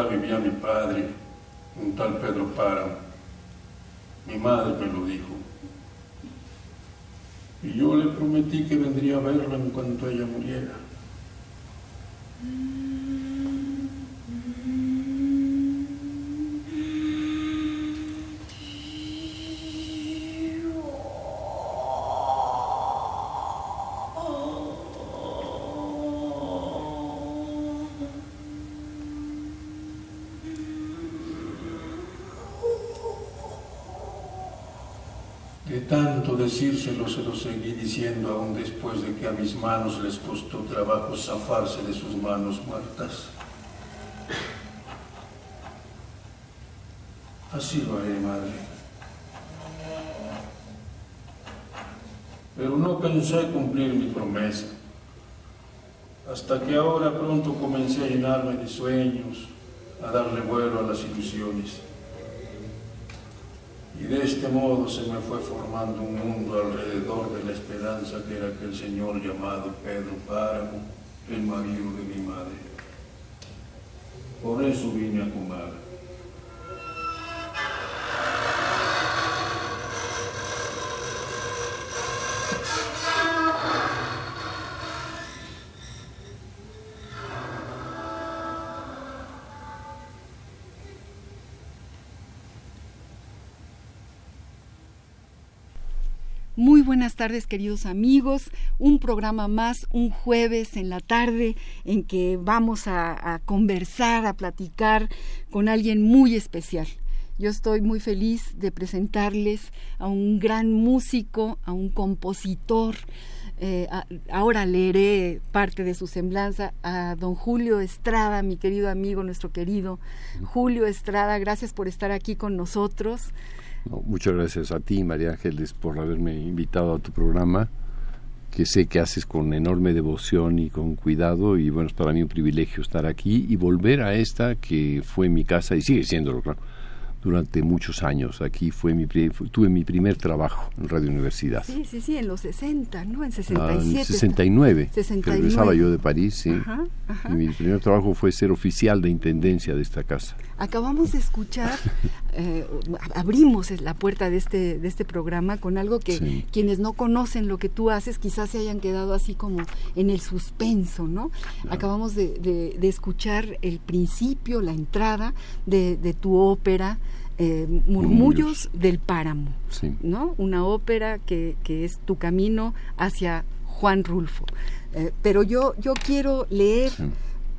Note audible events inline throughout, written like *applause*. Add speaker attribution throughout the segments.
Speaker 1: Vivía mi padre, un tal Pedro Páramo. Mi madre me lo dijo. Y yo le prometí que vendría a verla en cuanto ella muriera. Decírselo se lo seguí diciendo aún después de que a mis manos les costó trabajo zafarse de sus manos muertas. Así lo haré, madre. Pero no pensé cumplir mi promesa. Hasta que ahora pronto comencé a llenarme de sueños, a darle vuelo a las ilusiones. De este modo se me fue formando un mundo alrededor de la esperanza que era aquel señor llamado Pedro Páramo, el marido de mi madre. Por eso vine a Comala.
Speaker 2: Buenas tardes queridos amigos, un programa más, un jueves en la tarde en que vamos a, a, conversar, a platicar con alguien muy especial. Yo estoy muy feliz de presentarles a un gran músico, a un compositor. Eh, a, ahora leeré parte de su semblanza a don Julio Estrada, mi querido amigo, nuestro querido Julio Estrada. Gracias por estar aquí con nosotros.
Speaker 3: No, muchas gracias a ti, María Ángeles, por haberme invitado a tu programa, que sé que haces con enorme devoción y con cuidado, y bueno, es para mí un privilegio estar aquí y volver a esta que fue mi casa y sigue siéndolo, claro, durante muchos años. Aquí fue mi tuve mi primer trabajo en Radio Universidad.
Speaker 2: Sí, sí, sí, en los 60, ¿no? En 67. Ah, en
Speaker 3: 69.
Speaker 2: 69.
Speaker 3: Que regresaba yo de París, sí. Ajá, ajá. Y mi primer trabajo fue ser oficial de intendencia de esta casa.
Speaker 2: Acabamos de escuchar, eh, abrimos la puerta de este, de este programa con algo que sí. quienes no conocen lo que tú haces quizás se hayan quedado así como en el suspenso, ¿no? Claro. Acabamos de, de, de, escuchar el principio, la entrada de, de tu ópera, eh, Murmullos del Páramo,
Speaker 3: sí.
Speaker 2: ¿no? Una ópera que, que, es tu camino hacia Juan Rulfo. Eh, pero yo, yo quiero leer... Sí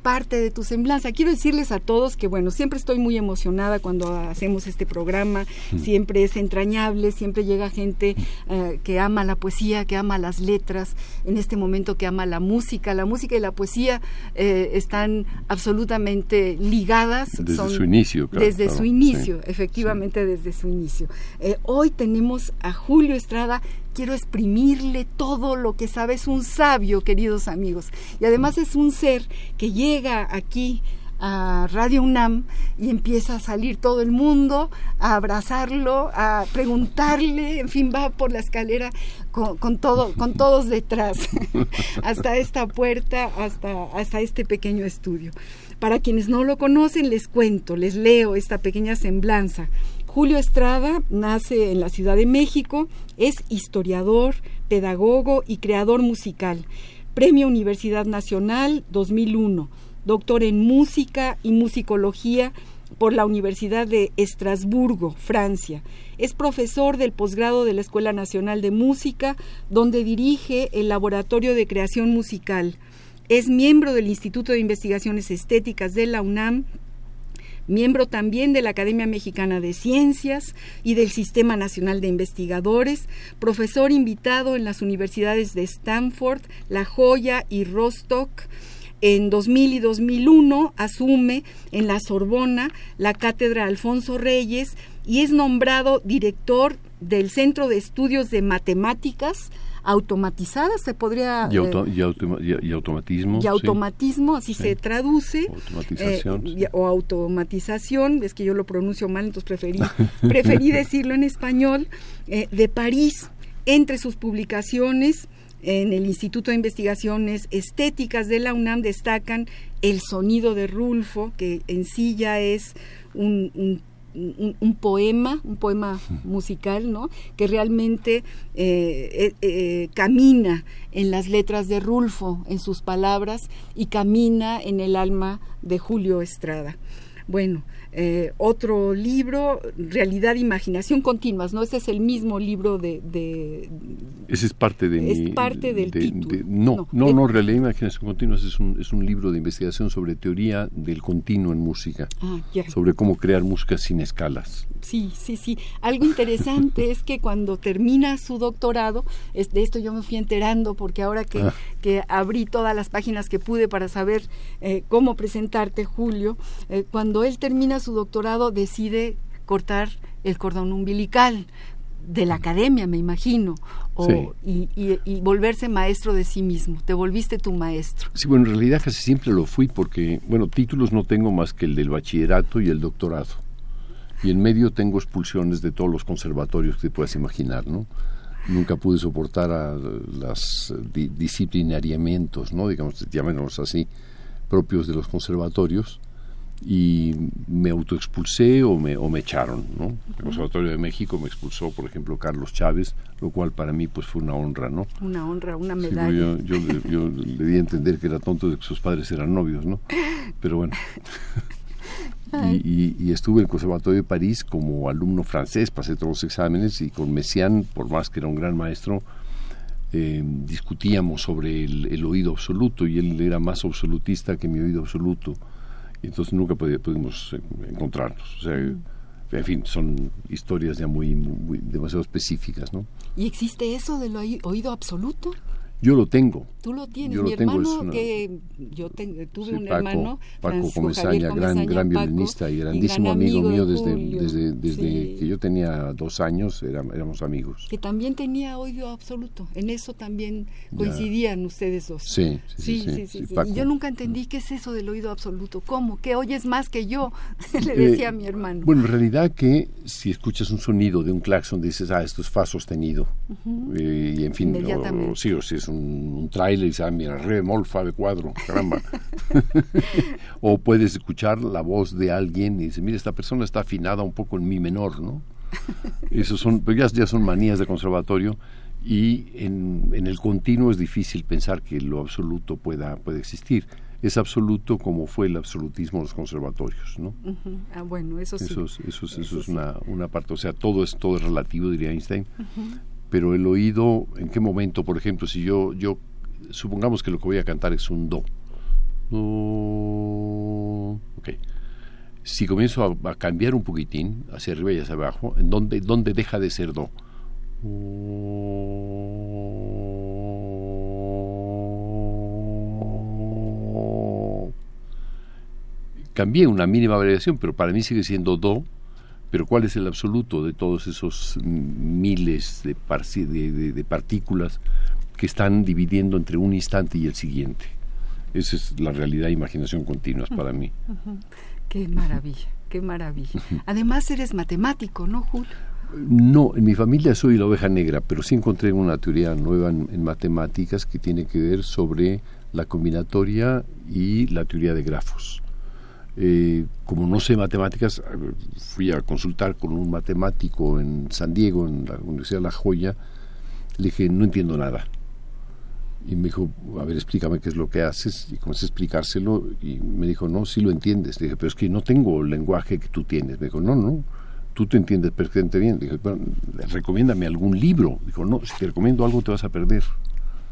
Speaker 2: parte de tu semblanza. Quiero decirles a todos que, bueno, siempre estoy muy emocionada cuando hacemos este programa, siempre es entrañable, siempre llega gente eh, que ama la poesía, que ama las letras, en este momento que ama la música. La música y la poesía eh, están absolutamente ligadas.
Speaker 3: Desde
Speaker 2: son,
Speaker 3: su inicio, claro.
Speaker 2: Desde
Speaker 3: claro,
Speaker 2: su inicio,
Speaker 3: sí,
Speaker 2: efectivamente
Speaker 3: sí.
Speaker 2: desde su inicio. Eh, hoy tenemos a Julio Estrada quiero exprimirle todo lo que sabe. Es un sabio, queridos amigos. Y además es un ser que llega aquí a Radio UNAM y empieza a salir todo el mundo a abrazarlo, a preguntarle, en fin, va por la escalera con, con todo, con todos detrás, *laughs* hasta esta puerta, hasta, hasta este pequeño estudio. Para quienes no lo conocen, les cuento, les leo esta pequeña semblanza. Julio Estrada nace en la Ciudad de México, es historiador, pedagogo y creador musical. Premio Universidad Nacional 2001, doctor en música y musicología por la Universidad de Estrasburgo, Francia. Es profesor del posgrado de la Escuela Nacional de Música, donde dirige el Laboratorio de Creación Musical Es miembro del Instituto de Investigaciones Estéticas de la UNAM, miembro también de la Academia Mexicana de Ciencias y del Sistema Nacional de Investigadores, profesor invitado en las universidades de Stanford, La Joya y Rostock. En 2000 y 2001 asume en la Sorbona la cátedra Alfonso Reyes y es nombrado director del Centro de Estudios de Matemáticas automatizadas, se podría...
Speaker 3: Y, automatismo.
Speaker 2: Y automatismo, así se traduce.
Speaker 3: Automatización.
Speaker 2: Eh, o automatización, es que yo lo pronuncio mal, entonces preferí, *laughs* preferí decirlo en español, eh, de París. Entre sus publicaciones en el Instituto de Investigaciones Estéticas de la UNAM destacan El sonido de Rulfo, que en sí ya es un un, poema, un poema musical, ¿no? Que realmente eh, eh, eh, camina en las letras de Rulfo, en sus palabras, y camina en el alma de Julio Estrada. Bueno, eh, otro libro, Realidad e Imaginación Continuas, ¿no? Ese es el mismo libro de...
Speaker 3: Ese es parte de
Speaker 2: es parte del título.
Speaker 3: no, no, no, Realidad e Imaginación Continuas es un, es un libro de investigación sobre teoría del continuo en música, ah, sobre cómo crear música sin escalas.
Speaker 2: Sí, sí, sí. Algo interesante *laughs* es que cuando termina su doctorado, de esto yo me fui enterando porque ahora que, ah. que abrí todas las páginas que pude para saber eh, cómo presentarte, Julio, eh, cuando él termina su doctorado decide cortar el cordón umbilical de la academia, me imagino, o, y, volverse maestro de sí mismo. Te volviste tu maestro.
Speaker 3: Sí, bueno, en realidad casi siempre lo fui porque, bueno, títulos no tengo más que el del bachillerato y el doctorado. Y en medio tengo expulsiones de todos los conservatorios que te puedas imaginar, ¿no? Nunca pude soportar a los disciplinariamientos, ¿no? Digamos, llamémoslos así, propios de los conservatorios y me autoexpulsé o me, o me echaron, ¿no? El Conservatorio de México me expulsó, por ejemplo, Carlos Chávez, lo cual para mí pues fue una honra, ¿no?
Speaker 2: Una honra, una medalla.
Speaker 3: yo, yo, le di a entender que era tonto de que sus padres eran novios, ¿no? Pero bueno. *laughs* y, estuve en el Conservatorio de París como alumno francés, pasé todos los exámenes y con Messiaen, por más que era un gran maestro, eh, discutíamos sobre el, el oído absoluto y él era más absolutista que mi oído absoluto entonces nunca pudimos encontrarnos. O sea, en fin, son historias ya muy, muy demasiado específicas, ¿no?
Speaker 2: ¿Y existe eso del oído absoluto?
Speaker 3: Yo lo tengo.
Speaker 2: Tú lo tienes. Mi hermano, que yo tuve un hermano,
Speaker 3: Paco Comesaña, gran, gran violinista y grandísimo amigo, mío desde, desde, desde que yo tenía dos años, éramos amigos.
Speaker 2: Que también tenía oído absoluto. En eso también coincidían ustedes dos.
Speaker 3: Sí, sí, sí. sí,
Speaker 2: y yo nunca entendí qué es eso del oído absoluto. ¿Cómo? ¿Que oyes más que yo? *laughs* Le decía a mi hermano.
Speaker 3: Bueno, en realidad que si escuchas un sonido de un claxon dices, ah, esto es fa sostenido. Eh, y en fin, o, sí, o si un un, trailer y dices, ah, mira, re bemol, fa de cuadro, caramba. *laughs* *laughs* o puedes escuchar la voz de alguien y dices, mira, esta persona está afinada un poco en mi menor, ¿no? *laughs* Esos son, pues ya, ya son manías de conservatorio y en, en, el continuo es difícil pensar que lo absoluto pueda, puede existir. Es absoluto como fue el absolutismo de los conservatorios, ¿no?
Speaker 2: Ah, bueno, eso sí.
Speaker 3: Eso, eso, eso, es una, una parte, o sea, todo es, todo es relativo, diría Einstein, pero el oído, ¿en qué momento? Por ejemplo, si yo, yo supongamos que lo que voy a cantar es un do. do ok. Si comienzo a, cambiar un poquitín, hacia arriba y hacia abajo, ¿en dónde, dónde deja de ser do? Cambié una mínima variación, pero para mí sigue siendo do pero ¿cuál es el absoluto de todos esos miles de, de, partículas que están dividiendo entre un instante y el siguiente? Esa es la realidad e imaginación continuas para mí.
Speaker 2: Qué maravilla, qué maravilla. Además eres matemático, ¿no, Julio?
Speaker 3: No, en mi familia soy la oveja negra, pero sí encontré una teoría nueva en matemáticas que tiene que ver sobre la combinatoria y la teoría de grafos. Eh, como no sé matemáticas, fui a consultar con un matemático en San Diego, en la Universidad de La Joya. Le dije, no entiendo nada. Y me dijo, a ver, explícame qué es lo que haces. Y comencé a explicárselo y me dijo, no, sí lo entiendes. Le dije, pero es que no tengo el lenguaje que tú tienes. Me dijo, no, no, tú te entiendes perfectamente bien. Le dije, bueno, recomiéndame algún libro. Dijo, no, si te recomiendo algo te vas a perder.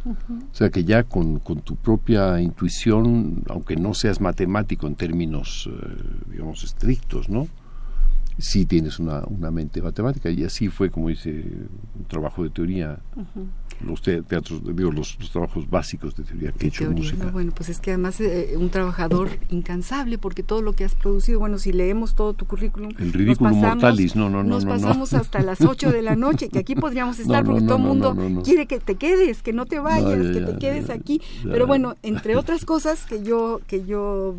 Speaker 3: O sea que ya con, con, tu propia intuición, aunque no seas matemático en términos, eh, digamos, estrictos, ¿no? Sí tienes una, una, mente matemática. Y así fue como hice un trabajo de teoría. Los teatros digo los, trabajos básicos de teoría que he hecho música.
Speaker 2: bueno pues es que además eh, un trabajador incansable porque todo lo que has producido bueno si leemos todo tu currículum
Speaker 3: el ridículo mortalis no no no
Speaker 2: nos pasamos hasta las 8 de la noche que aquí podríamos *laughs* estar porque todo el mundo quiere que te quedes que no te vayas que te quedes aquí. pero bueno entre *laughs* otras cosas que yo que yo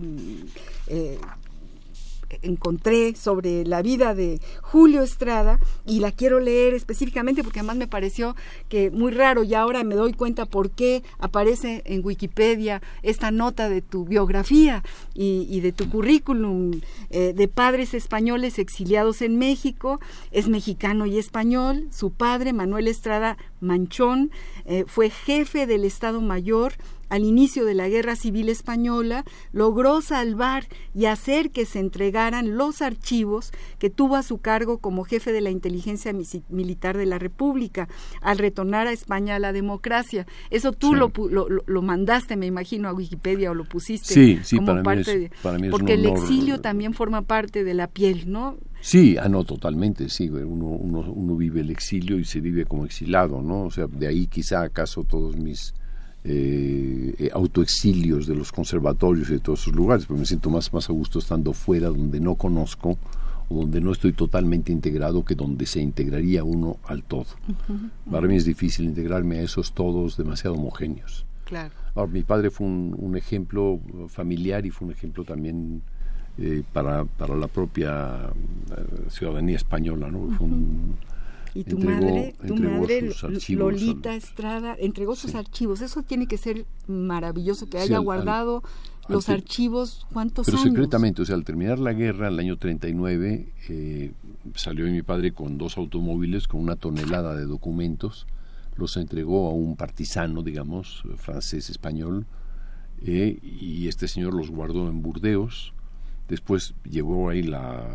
Speaker 2: eh, encontré sobre la vida de Julio Estrada y la quiero leer específicamente porque además me pareció que muy raro y ahora me doy cuenta por qué aparece en Wikipedia esta nota de tu biografía y, de tu currículum eh, de padres españoles exiliados en México, es mexicano y español, su padre Manuel Estrada Manchón eh, fue jefe del Estado Mayor al inicio de la Guerra Civil Española, logró salvar y hacer que se entregaran los archivos que tuvo a su cargo como jefe de la inteligencia militar de la República, al retornar a España a la democracia. Eso tú lo, lo, mandaste, me imagino, a Wikipedia o lo pusiste
Speaker 3: sí, sí, como para parte mí para mí
Speaker 2: porque el exilio también forma parte de la piel, ¿no?
Speaker 3: Sí, ah, no, totalmente, sí, uno, uno, uno vive el exilio y se vive como exilado, ¿no? O sea, de ahí quizá acaso todos mis eh, eh, autoexilios de los conservatorios y de todos esos lugares, pero me siento más, más a gusto estando fuera donde no conozco o donde no estoy totalmente integrado que donde se integraría uno al todo. Para mí es difícil integrarme a esos todos demasiado homogéneos.
Speaker 2: Claro.
Speaker 3: Ahora, mi padre fue un, ejemplo familiar y fue un ejemplo también eh, para, para la propia eh, ciudadanía española, ¿no? Fue un,
Speaker 2: y tu madre, tu madre Lolita Estrada, entregó sus archivos. Eso tiene que ser maravilloso, que haya guardado los archivos, ¿cuántos
Speaker 3: pero
Speaker 2: años?
Speaker 3: Pero secretamente, o sea, al terminar la guerra, el año 39, eh, salió mi padre con dos automóviles, con una tonelada de documentos, los entregó a un partisano, digamos, francés-español, eh, y este señor los guardó en Burdeos. Después llegó ahí la,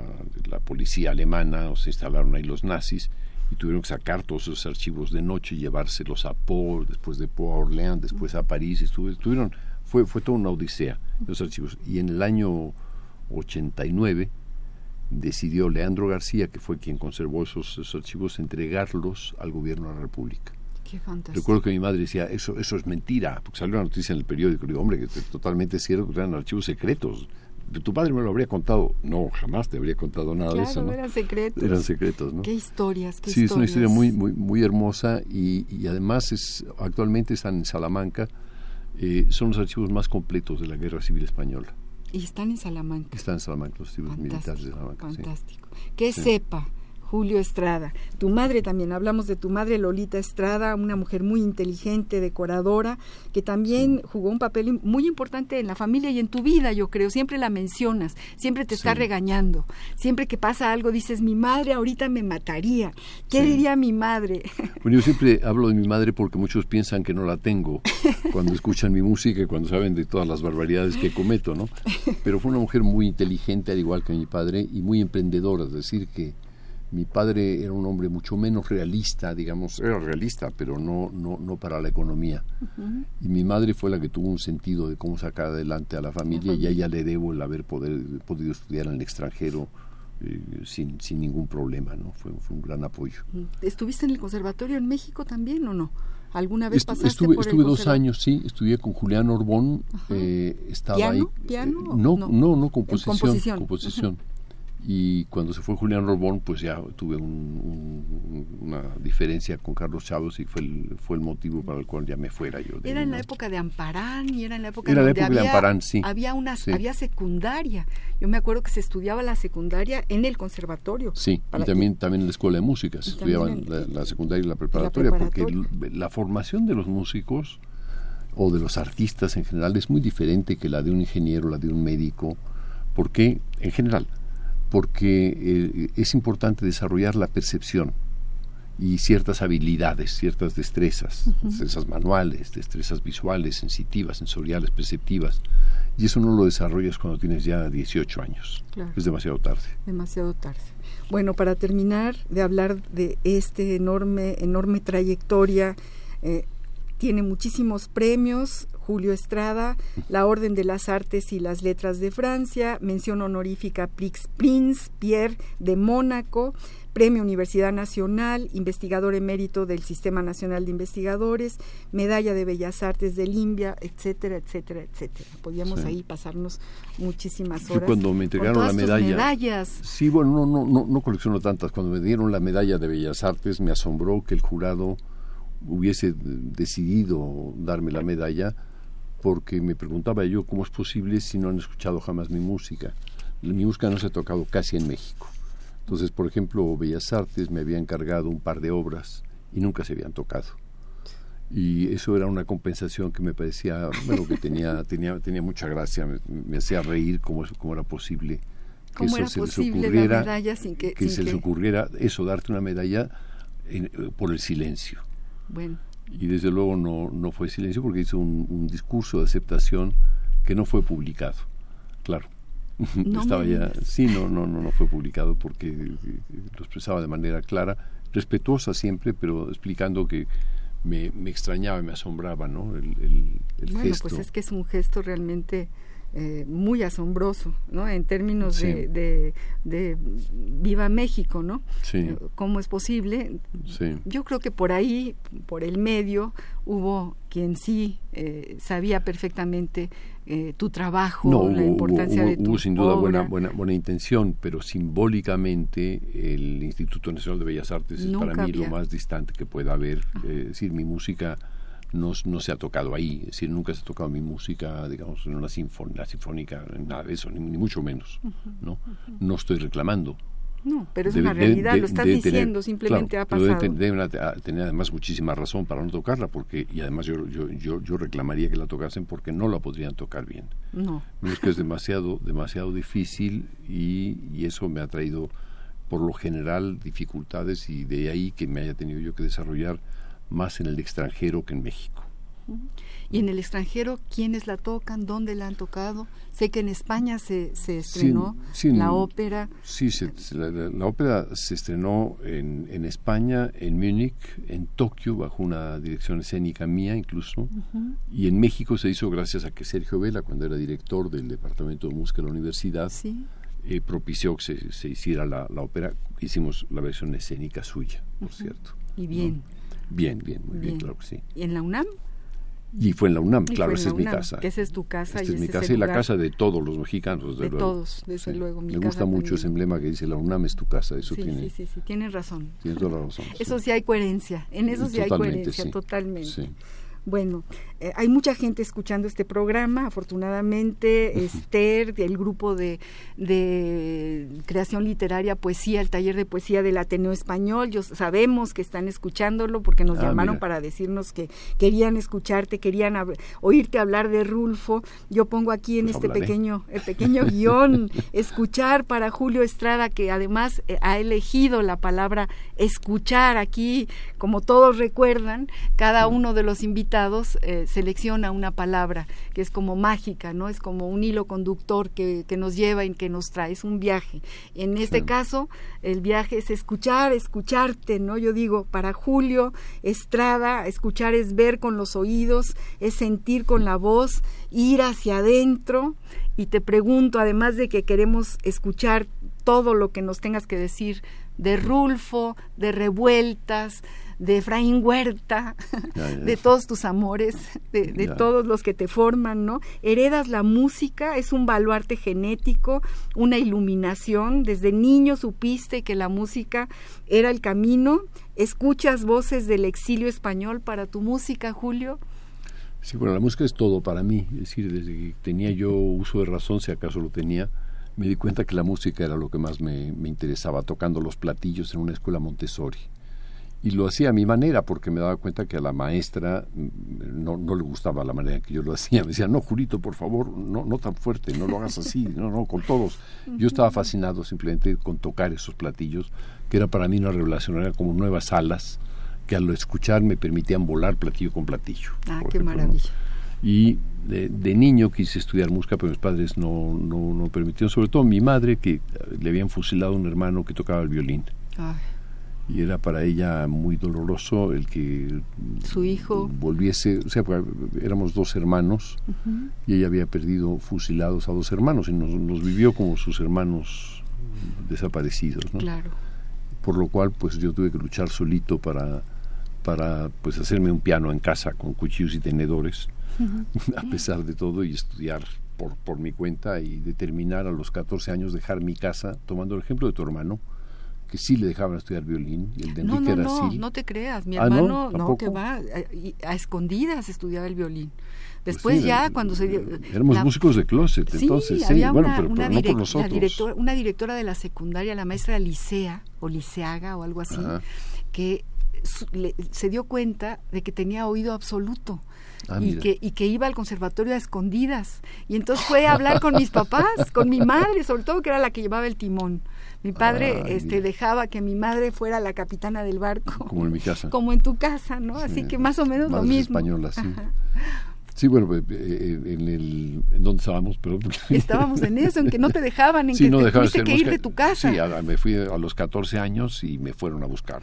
Speaker 3: la policía alemana, o se instalaron ahí los nazis, y tuvieron que sacar todos esos archivos de noche y llevárselos a Pau, después de Pau a Orleans, después a París, estuvieron, fue, fue toda una odisea los archivos. Y en el año 89 decidió Leandro García, que fue quien conservó esos, archivos, entregarlos al gobierno de la República.
Speaker 2: Qué
Speaker 3: Recuerdo que mi madre decía, eso, eso es mentira, porque salió una noticia en el periódico, y digo, hombre, que es totalmente cierto que eran archivos secretos tu padre me lo habría contado. No, jamás te habría contado nada de eso. ¿no?
Speaker 2: eran secretos.
Speaker 3: Eran secretos, ¿no?
Speaker 2: Qué historias, qué
Speaker 3: Sí, es una historia muy, muy, muy hermosa y, y además es actualmente están en Salamanca. Eh, son los archivos más completos de la Guerra Civil Española.
Speaker 2: Y están en Salamanca.
Speaker 3: Están en Salamanca, los archivos militares de Salamanca.
Speaker 2: Fantástico. Que sepa Julio Estrada. Tu madre también, hablamos de tu madre Lolita Estrada, una mujer muy inteligente, decoradora, que también jugó un papel muy importante en la familia y en tu vida, yo creo. Siempre la mencionas, siempre te está regañando. Siempre que pasa algo dices, mi madre ahorita me mataría. ¿Qué diría mi madre? *laughs*
Speaker 3: Bueno, yo siempre hablo de mi madre porque muchos piensan que no la tengo *laughs* cuando escuchan mi música y cuando saben de todas las barbaridades que cometo, ¿no? *laughs* Pero fue una mujer muy inteligente, al igual que mi padre, y muy emprendedora, es decir, que mi padre era un hombre mucho menos realista, digamos, era realista, pero no, no, no para la economía. Y mi madre fue la que tuvo un sentido de cómo sacar adelante a la familia y a ella le debo el haber poder, podido estudiar en el extranjero eh, sin, sin ningún problema, ¿no? Fue, fue, un gran apoyo.
Speaker 2: ¿Estuviste en el conservatorio en México también o no? ¿Alguna vez pasaste
Speaker 3: estuve,
Speaker 2: por
Speaker 3: estuve dos años, sí, estudié con Julián Orbón, eh, estaba
Speaker 2: ¿Piano?
Speaker 3: ahí.
Speaker 2: ¿Piano?
Speaker 3: Eh, no, no, no, composición. composición y cuando se fue Julián Robón pues ya tuve una diferencia con Carlos Chávez y fue el, fue el motivo para el cual ya me fuera yo.
Speaker 2: Era en la época de Amparán y era en la época,
Speaker 3: era
Speaker 2: la
Speaker 3: época
Speaker 2: había,
Speaker 3: de Amparán, sí.
Speaker 2: Había, una, había secundaria. Yo me acuerdo que se estudiaba la secundaria en el conservatorio.
Speaker 3: Sí, y también, también en la escuela de música se estudiaban la, secundaria y la preparatoria, porque la formación de los músicos o de los artistas en general es muy diferente que la de un ingeniero, la de un médico, porque en general porque eh, es importante desarrollar la percepción y ciertas habilidades, ciertas destrezas, destrezas manuales, destrezas visuales, sensitivas, sensoriales, perceptivas. Y eso no lo desarrollas cuando tienes ya 18 años. Es demasiado tarde.
Speaker 2: Demasiado tarde. Bueno, para terminar de hablar de este enorme, enorme trayectoria, eh, tiene muchísimos premios, Julio Estrada, la Orden de las Artes y las Letras de Francia, mención honorífica Prix Prince Pierre de Mónaco, Premio Universidad Nacional, investigador emérito del Sistema Nacional de Investigadores, Medalla de Bellas Artes de Limbia, etcétera, etcétera, etcétera. Podíamos ahí pasarnos muchísimas horas.
Speaker 3: Yo cuando me entregaron la medalla. Medallas. Sí, bueno, no, no, no, no colecciono tantas. Cuando me dieron la medalla de Bellas Artes, me asombró que el jurado hubiese decidido darme la medalla porque me preguntaba yo cómo es posible si no han escuchado jamás mi música. Mi música no se ha tocado casi en México. Entonces, por ejemplo, Bellas Artes me había encargado un par de obras y nunca se habían tocado. Y eso era una compensación que me parecía, bueno, que tenía, *laughs* tenía, tenía mucha gracia, me, hacía reír cómo, cómo era posible
Speaker 2: que eso se les ocurriera,
Speaker 3: que, se les ocurriera eso, darte una medalla por el silencio.
Speaker 2: Bueno.
Speaker 3: Y desde luego no, no fue silencio porque hizo un discurso de aceptación que no fue publicado, claro. estaba ya sí no no no no fue publicado porque lo expresaba de manera clara respetuosa siempre pero explicando que me, me extrañaba y me asombraba no el, el,
Speaker 2: bueno pues es que es un gesto realmente eh, muy asombroso, ¿no? En términos de, de, Viva México, ¿no?
Speaker 3: Sí. Eh,
Speaker 2: ¿Cómo es posible?
Speaker 3: Sí.
Speaker 2: Yo creo que por ahí, por el medio, hubo quien sí eh, sabía perfectamente tu trabajo, la importancia de tu
Speaker 3: hubo sin duda buena, buena, buena intención, pero simbólicamente el Instituto Nacional de Bellas Artes es para mí lo más distante que pueda haber. es decir, mi música no, no, se ha tocado ahí, es decir, nunca se ha tocado mi música, digamos, en una sinfónica, sinfónica nada de eso, ni, mucho menos, ¿no? No estoy reclamando.
Speaker 2: No, pero es una realidad, lo estás diciendo, simplemente ha pasado.
Speaker 3: Pero deben tener además muchísima razón para no tocarla, porque y además yo, yo, yo, yo, reclamaría que la tocasen porque no la podrían tocar bien.
Speaker 2: No.
Speaker 3: Es que es demasiado, demasiado difícil y, y eso me ha traído, por lo general, dificultades y de ahí que me haya tenido yo que desarrollar más en el extranjero que en México.
Speaker 2: Y en el extranjero, ¿quiénes la tocan? ¿Dónde la han tocado? Sé que en España se, se estrenó la ópera.
Speaker 3: Sí, la, ópera se estrenó en, en, España, en Múnich, en Tokio, bajo una dirección escénica mía incluso, y en México se hizo gracias a que Sergio Vela, cuando era director del Departamento de Música de la Universidad, eh, propició que se, hiciera la, ópera. Hicimos la versión escénica suya, por cierto.
Speaker 2: Y bien.
Speaker 3: Bien, bien, muy bien, claro que sí.
Speaker 2: ¿Y en la UNAM?
Speaker 3: Y fue en la UNAM, claro, esa es mi casa.
Speaker 2: esa es tu casa.
Speaker 3: Esta es mi casa y la casa de todos los mexicanos,
Speaker 2: de todos, desde luego.
Speaker 3: Me gusta mucho ese emblema que dice la UNAM es tu casa. Eso
Speaker 2: sí,
Speaker 3: tiene,
Speaker 2: sí, sí, sí, tienes razón.
Speaker 3: Tienes toda la razón.
Speaker 2: Eso sí hay coherencia, en eso sí hay coherencia, totalmente. Bueno, eh, hay mucha gente escuchando este programa, afortunadamente, Esther, del grupo de, de, creación literaria, poesía, el taller de poesía del Ateneo Español, yo, sabemos que están escuchándolo porque nos ah, llamaron para decirnos que querían escucharte, querían oírte hablar de Rulfo. Yo pongo aquí en pues este pequeño, el pequeño guion, *laughs* escuchar para Julio Estrada, que además eh, ha elegido la palabra escuchar aquí, como todos recuerdan, cada uno de los invitados eh, selecciona una palabra que es como mágica, ¿no? Es como un hilo conductor que, que nos lleva y que nos trae, es un viaje. En este caso, el viaje es escuchar, escucharte, ¿no? Yo digo, para Julio Estrada, escuchar es ver con los oídos, es sentir con la voz, ir hacia adentro. Y te pregunto, además de que queremos escuchar todo lo que nos tengas que decir de Rulfo, de revueltas, de Efraín Huerta, de todos tus amores, de, todos los que te forman, ¿no? Heredas la música, es un baluarte genético, una iluminación, desde niño supiste que la música era el camino, escuchas voces del exilio español para tu música, Julio.
Speaker 3: Sí, bueno, la música es todo para mí, es decir, desde que tenía yo uso de razón, si acaso lo tenía, me di cuenta que la música era lo que más me, me interesaba, tocando los platillos en una escuela Montessori y lo hacía a mi manera porque me daba cuenta que a la maestra mm, no, no le gustaba la manera que yo lo hacía. *laughs* Me decía, no, Jurito, por favor, no, no tan fuerte, no lo hagas así, no, no, con todos. Yo estaba fascinado simplemente con tocar esos platillos, que era para mí una revelación, era como nuevas alas que al escuchar me permitían volar platillo con platillo.
Speaker 2: Ah, qué maravilla.
Speaker 3: Y de, de, niño quise estudiar música, pero mis padres no, no, no permitieron, sobre todo mi madre, que le habían fusilado a un hermano que tocaba el violín.
Speaker 2: Ay
Speaker 3: y era para ella muy doloroso el que
Speaker 2: su hijo
Speaker 3: volviese, o sea, éramos dos hermanos y ella había perdido fusilados a dos hermanos y nos, nos vivió como sus hermanos desaparecidos, ¿no?
Speaker 2: Claro.
Speaker 3: Por lo cual, pues yo tuve que luchar solito para para pues hacerme un piano en casa con cuchillos y tenedores, *laughs* a pesar de todo, y estudiar por, por mi cuenta y determinar a los 14 años dejar mi casa, tomando el ejemplo de tu hermano, que sí le dejaban estudiar violín y el de Enrique
Speaker 2: no,
Speaker 3: era
Speaker 2: no,
Speaker 3: así.
Speaker 2: No, te creas, mi
Speaker 3: Ah,
Speaker 2: hermano
Speaker 3: ¿no?
Speaker 2: no, que va a, a escondidas estudiaba el violín.
Speaker 3: Pues
Speaker 2: Después
Speaker 3: sí,
Speaker 2: ya
Speaker 3: eh,
Speaker 2: cuando se dio
Speaker 3: Éramos
Speaker 2: la-
Speaker 3: músicos de closet,
Speaker 2: Sí,
Speaker 3: entonces, sí,
Speaker 2: había
Speaker 3: bueno,
Speaker 2: una,
Speaker 3: pero,
Speaker 2: una
Speaker 3: pero no nosotros.
Speaker 2: una directora de la secundaria, la maestra Licea o Liceaga o algo así,
Speaker 3: Ajá.
Speaker 2: que su- le- se dio cuenta de que tenía oído absoluto.
Speaker 3: Ah,
Speaker 2: y que, y que iba al conservatorio a escondidas. Y entonces fue a hablar con mis papás, con mi madre, sobre todo que era la que llevaba el timón. Mi padre
Speaker 3: Ay,
Speaker 2: este, dejaba que mi madre fuera la capitana del barco.
Speaker 3: Como en mi casa. *laughs*
Speaker 2: Como en tu casa, ¿no? Así
Speaker 3: Sí,
Speaker 2: que más o menos lo mismo.
Speaker 3: españolas, sí.
Speaker 2: Ajá.
Speaker 3: Sí, bueno, pues, eh, en el... ¿En dónde estábamos? Perdón. *laughs*
Speaker 2: Estábamos en eso, en que no te dejaban, en
Speaker 3: Sí,
Speaker 2: que
Speaker 3: no
Speaker 2: te tuviste que ir de tu casa.
Speaker 3: Sí, a- me fui a los 14 años y me fueron a buscar.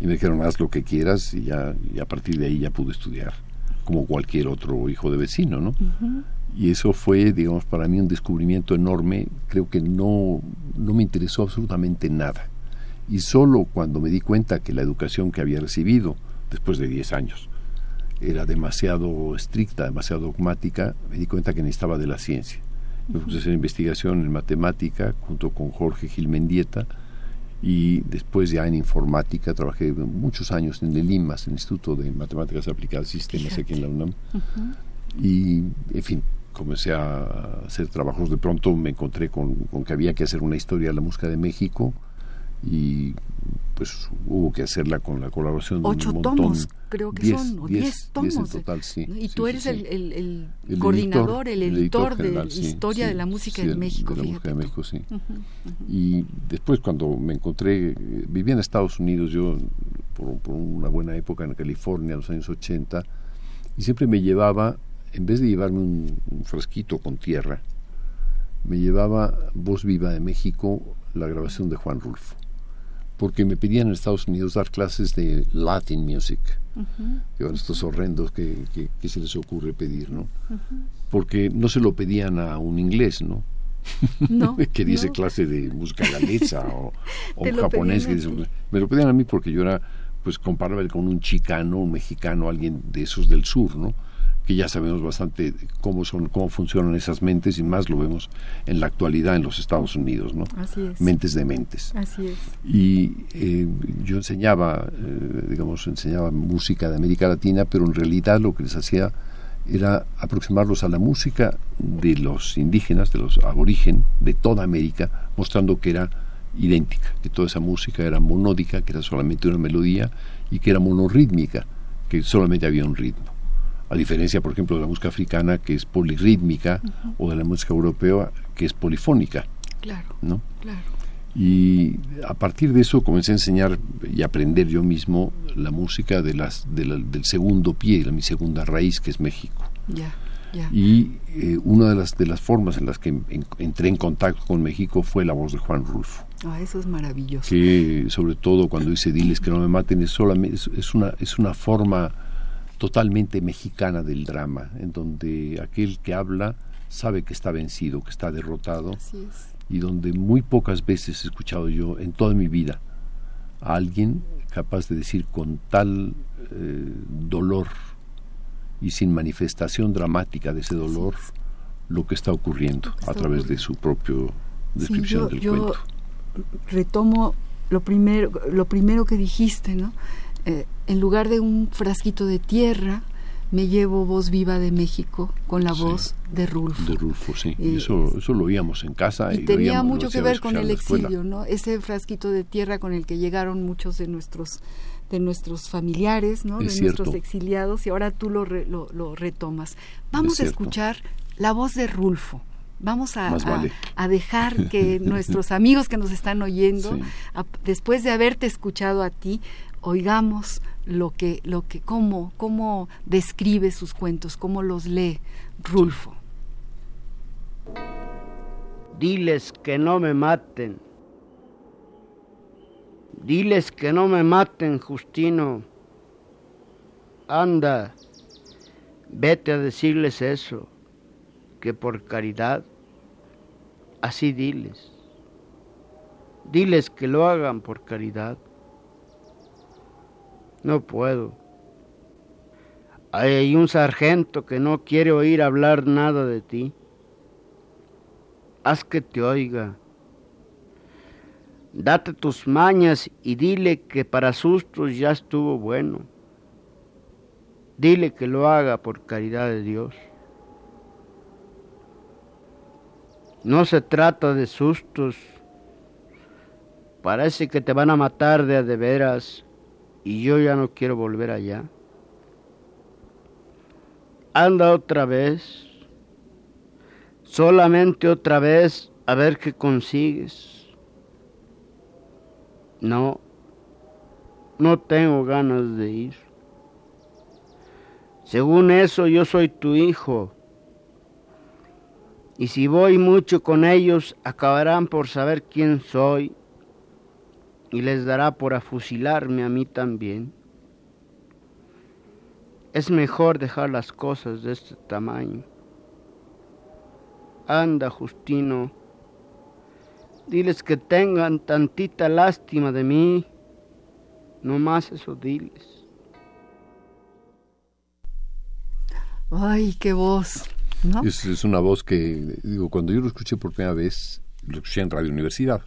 Speaker 3: Y me dijeron, haz lo que quieras y, ya, y a partir de ahí ya pude estudiar, como cualquier otro hijo de vecino, ¿no? Y eso fue, digamos, para mí un descubrimiento enorme. Creo que no, no me interesó absolutamente nada. Y solo cuando me di cuenta que la educación que había recibido, después de 10 años, era demasiado estricta, demasiado dogmática, me di cuenta que necesitaba de la ciencia. Me puse a hacer investigación en matemática junto con Jorge Gil Mendieta y después ya en informática trabajé muchos años en el IMAS, el Instituto de Matemáticas Aplicadas y Sistemas aquí en la UNAM. Y, en fin, comencé a hacer trabajos. De pronto me encontré con, con que había que hacer una historia de la música de México y pues hubo que hacerla con la colaboración de
Speaker 2: Ocho
Speaker 3: un montón.
Speaker 2: tomos, creo que
Speaker 3: Diez,
Speaker 2: son, o
Speaker 3: diez,
Speaker 2: diez tomos.
Speaker 3: diez en total, sí.
Speaker 2: Y
Speaker 3: Sí,
Speaker 2: tú eres
Speaker 3: sí.
Speaker 2: el, el- el
Speaker 3: El
Speaker 2: coordinador,
Speaker 3: editor,
Speaker 2: el editor,
Speaker 3: general,
Speaker 2: de Historia de la Música
Speaker 3: de-
Speaker 2: México.
Speaker 3: de la música de. México, sí.
Speaker 2: Ujú, ujú.
Speaker 3: Y después cuando me encontré, vivía en Estados Unidos, yo por, por una buena época en California, en los años 80, y siempre me llevaba, en vez de llevarme un, un frasquito con tierra, me llevaba Voz Viva de México, la grabación de Juan Rulfo, porque me pedían en Estados Unidos dar clases de Latin music, que estos horrendos que, que, que se les ocurre pedir, ¿no? Porque no se lo pedían a un inglés, ¿no?
Speaker 2: No, *laughs*
Speaker 3: que
Speaker 2: no.
Speaker 3: clase de música galesa o, *laughs* un japonés que dice- me lo pedían a mí porque yo era pues comparable con un chicano, un mexicano, alguien de esos del sur, ¿no? Que ya sabemos bastante cómo son, cómo funcionan esas mentes y más lo vemos en la actualidad en los Estados Unidos, ¿no?
Speaker 2: Así es.
Speaker 3: Mentes de mentes.
Speaker 2: Así es.
Speaker 3: Y eh, yo enseñaba, eh, digamos, enseñaba música de América Latina, pero en realidad lo que les hacía era aproximarlos a la música de los indígenas, de los aborigen, de toda América, mostrando que era idéntica, que toda esa música era monódica, que era solamente una melodía y que era monorrítmica, que solamente había un ritmo. A diferencia, por ejemplo, de la música africana, que es polirrítmica, o de la música europea, que es polifónica,
Speaker 2: Claro,
Speaker 3: ¿no?
Speaker 2: claro.
Speaker 3: Y a partir de eso comencé a enseñar y aprender yo mismo la música de las, de la- del segundo pie, la, mi segunda raíz, que es México.
Speaker 2: Ya, ya.
Speaker 3: Y eh, una de las, de las formas en las que en- entré en contacto con México fue la voz de Juan Rulfo,
Speaker 2: Ah, eso es maravilloso.
Speaker 3: que sobre todo cuando dice diles que no me maten, es, solamente, es, es una, es una forma totalmente mexicana del drama, en donde aquel que habla sabe que está vencido, que está derrotado
Speaker 2: es.
Speaker 3: y donde muy pocas veces he escuchado yo en toda mi vida a alguien capaz de decir con tal eh, dolor y sin manifestación dramática de ese dolor lo que está ocurriendo a través de su propio descripción
Speaker 2: yo-
Speaker 3: del
Speaker 2: yo
Speaker 3: cuento.
Speaker 2: Retomo lo primero, lo primero que dijiste, ¿no? Eh, en lugar de un frasquito de tierra, me llevo voz viva de México con la
Speaker 3: Sí.
Speaker 2: voz de Rulfo.
Speaker 3: De Rulfo, sí.
Speaker 2: Y
Speaker 3: eso, eso lo oíamos en casa.
Speaker 2: y tenía
Speaker 3: oíamos,
Speaker 2: mucho que ver con el exilio, ¿no? Ese frasquito de tierra con el que llegaron muchos de nuestros de nuestros familiares, ¿no?
Speaker 3: Es
Speaker 2: de nuestros exiliados y ahora tú lo, re- lo, lo retomas. Vamos a escuchar la voz de Rulfo. Vamos a, dejar que *laughs* nuestros amigos que nos están oyendo,
Speaker 3: Sí.
Speaker 2: a- después de haberte escuchado a ti, oigamos lo que, lo que, cómo, cómo describe sus cuentos, cómo los lee Rulfo.
Speaker 4: Diles que no me maten. Diles que no me maten, Justino. Anda, vete a decirles eso, que por caridad, así diles. Diles que lo hagan por caridad. No puedo. Hay un sargento que no quiere oír hablar nada de ti. Haz que te oiga. Date tus mañas y dile que para sustos ya estuvo bueno. Dile que lo haga por caridad de Dios. No se trata de sustos. Parece que te van a matar de a de veras y yo ya no quiero volver allá. Anda otra vez, solamente otra vez a ver qué consigues. No, no tengo ganas de ir. Según eso yo soy tu hijo. Y si voy mucho con ellos, acabarán por saber quién soy y les dará por afusilarme a mí también. Es mejor dejar las cosas de este tamaño. Anda, Justino, diles que tengan tantita lástima de mí, no más eso diles.
Speaker 2: Ay, qué voz. ¿no?
Speaker 3: Es, una voz que, digo, cuando yo lo escuché por primera vez, lo escuché en Radio Universidad,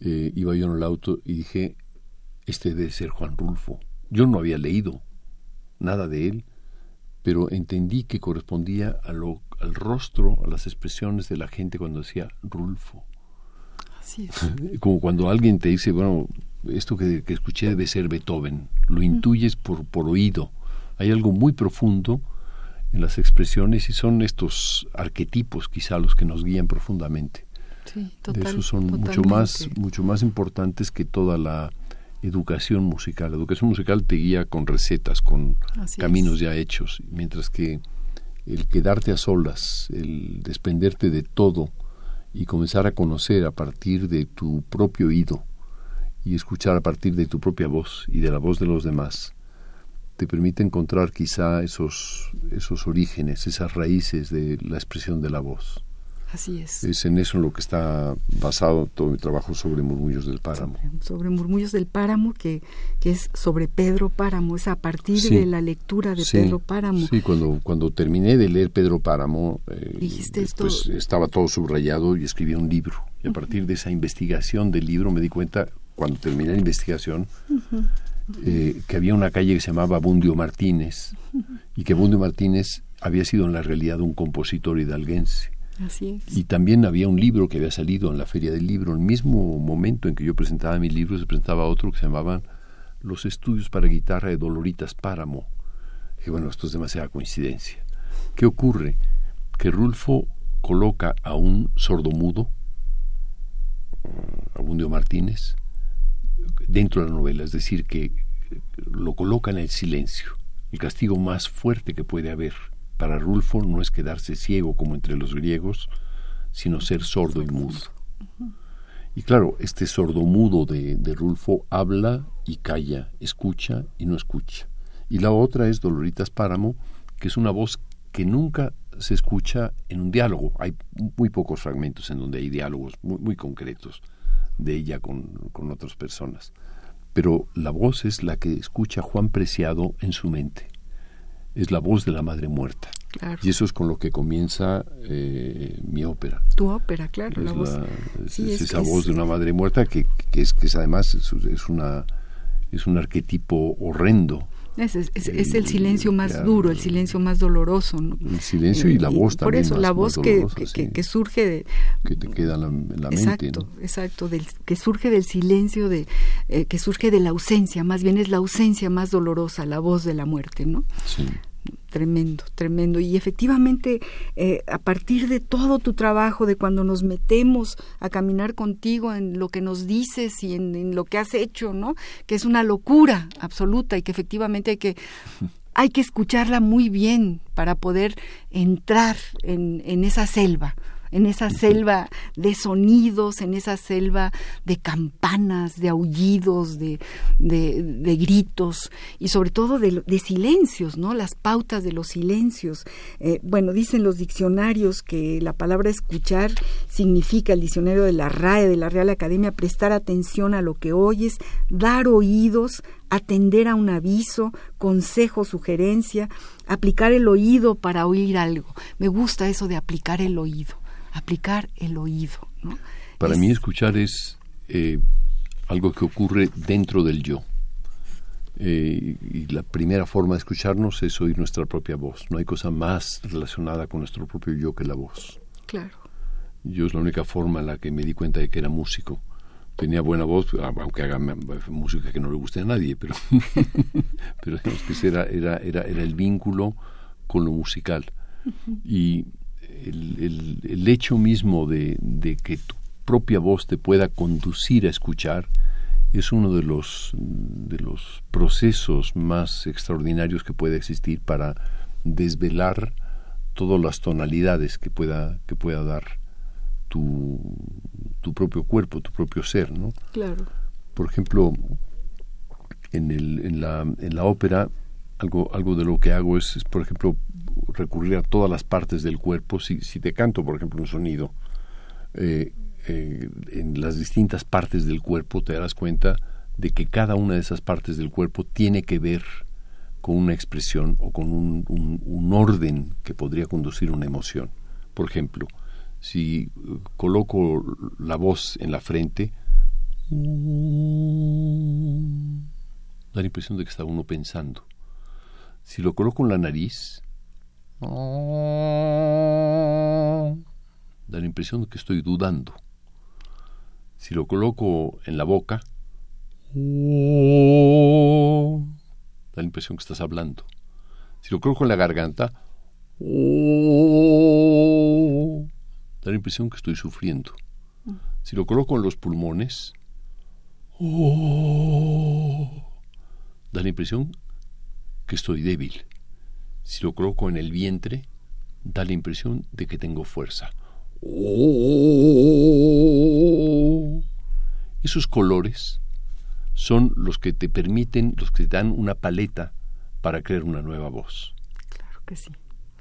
Speaker 3: eh, iba yo en el auto y dije, este debe ser Juan Rulfo. Yo no había leído nada de él, pero entendí que correspondía a lo, al rostro, a las expresiones de la gente cuando decía Rulfo.
Speaker 2: Así *laughs*
Speaker 3: Como cuando alguien te dice, bueno, esto que, que escuché debe ser Beethoven, lo intuyes por, por oído hay algo muy profundo en las expresiones y son estos arquetipos quizá los que nos guían profundamente.
Speaker 2: Sí,
Speaker 3: de esos son mucho más, mucho más importantes que toda la educación musical. La educación musical te guía con recetas, con caminos ya hechos, mientras que el quedarte a solas, el desprenderte de todo y comenzar a conocer a partir de tu propio oído y escuchar a partir de tu propia voz y de la voz de los demás, te permite encontrar quizá esos, esos orígenes, esas raíces de la expresión de la voz.
Speaker 2: Así es.
Speaker 3: Es en eso en lo que está basado todo mi trabajo sobre Murmullos del Páramo.
Speaker 2: Sobre, Murmullos del Páramo, que, que, es sobre Pedro Páramo, es a partir de la lectura de Pedro Páramo.
Speaker 3: Sí, cuando, cuando terminé de leer Pedro Páramo, eh, después estaba todo subrayado y escribí un libro. Y a partir de esa investigación del libro me di cuenta, cuando terminé la investigación, eh, que había una calle que se llamaba Bundio Martínez y que Bundio Martínez había sido en la realidad un compositor hidalguense. Y también había un libro que había salido en la Feria del Libro. El mismo momento en que yo presentaba mi libro, se presentaba otro que se llamaban Los estudios para guitarra de Doloritas Páramo. Y bueno, esto es demasiada coincidencia. ¿Qué ocurre? Que Rulfo coloca a un sordomudo, a Bundio Martínez, dentro de la novela, es decir, que lo coloca en el silencio. El castigo más fuerte que puede haber para Rulfo no es quedarse ciego como entre los griegos, sino ser sordo y mudo. Y claro, este sordo mudo de, de Rulfo habla y calla, escucha y no escucha. Y la otra es Doloritas Páramo, que es una voz que nunca se escucha en un diálogo. Hay muy pocos fragmentos en donde hay diálogos muy, muy concretos de ella con, con otras personas. Pero la voz es la que escucha Juan Preciado en su mente. Es la voz de la madre muerta. Y eso es con lo que comienza eh, mi ópera.
Speaker 2: Tu ópera, claro.
Speaker 3: Es,
Speaker 2: la voz.
Speaker 3: es, esa voz de una madre muerta que, que, es, que es además es, es, una, es un arquetipo horrendo
Speaker 2: es, es, el silencio más duro, el silencio más doloroso. ¿no?
Speaker 3: El silencio y la voz también.
Speaker 2: Por eso, la voz que, que, surge de...
Speaker 3: Que te queda en la, la
Speaker 2: exacto,
Speaker 3: mente.
Speaker 2: Exacto, del, que surge del silencio, de, eh, que surge de la ausencia, más bien es la ausencia más dolorosa, la voz de la muerte, ¿no?
Speaker 3: Sí
Speaker 2: tremendo, tremendo. Y efectivamente, eh, a partir de todo tu trabajo, de cuando nos metemos a caminar contigo en lo que nos dices y en, lo que has hecho, ¿no? Que es una locura absoluta y que efectivamente hay que *laughs* hay que escucharla muy bien para poder entrar en, en esa selva en esa selva de sonidos, en esa selva de campanas, de aullidos, de, de, gritos y sobre todo de, silencios, ¿no? Las pautas de los silencios. Eh, bueno, dicen los diccionarios que la palabra escuchar significa, el diccionario de la RAE, de la Real Academia, prestar atención a lo que oyes, dar oídos, atender a un aviso, consejo, sugerencia, aplicar el oído para oír algo. Me gusta eso de aplicar el oído, aplicar el oído.
Speaker 3: Para mí escuchar es eh, algo que ocurre dentro del yo. Eh, y la primera forma de escucharnos es oír nuestra propia voz. No hay cosa más relacionada con nuestro propio yo que la voz.
Speaker 2: Claro.
Speaker 3: Yo es la única forma en la que me di cuenta de que era músico tenía buena voz, aunque haga música que no le guste a nadie, pero, *laughs* pero digamos que era, era, era, era el vínculo con lo musical. Y el, el, hecho mismo de, de, que tu propia voz te pueda conducir a escuchar es uno de los, de los procesos más extraordinarios que puede existir para desvelar todas las tonalidades que pueda, que pueda dar tu, tu propio cuerpo, tu propio ser, ¿no?
Speaker 2: Claro.
Speaker 3: Por ejemplo, en, el, en, la, en la ópera, algo, algo de lo que hago es, por ejemplo, recurrir a todas las partes del cuerpo. Si, si te canto, por ejemplo, un sonido, eh, eh, en las distintas partes del cuerpo te darás cuenta de que cada una de esas partes del cuerpo tiene que ver con una expresión o con un, un, un orden que podría conducir una emoción. Por ejemplo, si coloco la voz en la frente, da la impresión de que está uno pensando. Si lo coloco en la nariz, da la impresión de que estoy dudando. Si lo coloco en la boca, da la impresión que estás hablando. Si lo coloco en la garganta, da la impresión que estoy sufriendo. Si lo coloco en los pulmones, da la impresión que estoy débil. Si lo coloco en el vientre, da la impresión de que tengo fuerza. Esos colores son los que te permiten, los que te dan una paleta para crear una nueva voz.
Speaker 2: Claro que sí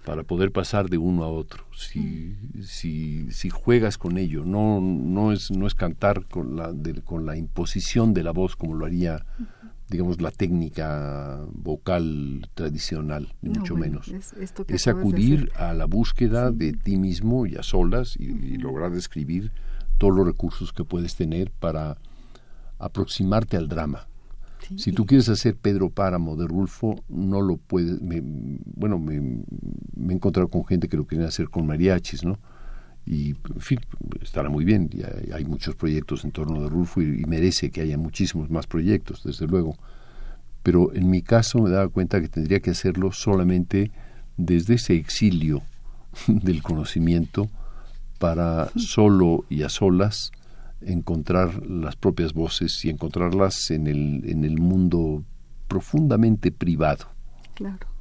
Speaker 3: para poder pasar de uno a otro. Si, si, si juegas con ello, no, no, es, no es cantar con la, con la imposición de la voz como lo haría, digamos, la técnica vocal tradicional, ni mucho menos. Es, acudir a la búsqueda de ti mismo y a solas y, y lograr describir todos los recursos que puedes tener para aproximarte al drama si tú quieres hacer Pedro Páramo de Rulfo, no lo puedes. bueno, me, he encontrado con gente que lo quieren hacer con mariachis, ¿no? Y, en fin, estará muy bien. Y hay, muchos proyectos en torno de Rulfo y, merece que haya muchísimos más proyectos, desde luego. Pero en mi caso me daba cuenta que tendría que hacerlo solamente desde ese exilio *laughs* del conocimiento para solo y a solas encontrar las propias voces y encontrarlas en el, en el mundo profundamente privado.
Speaker 2: Claro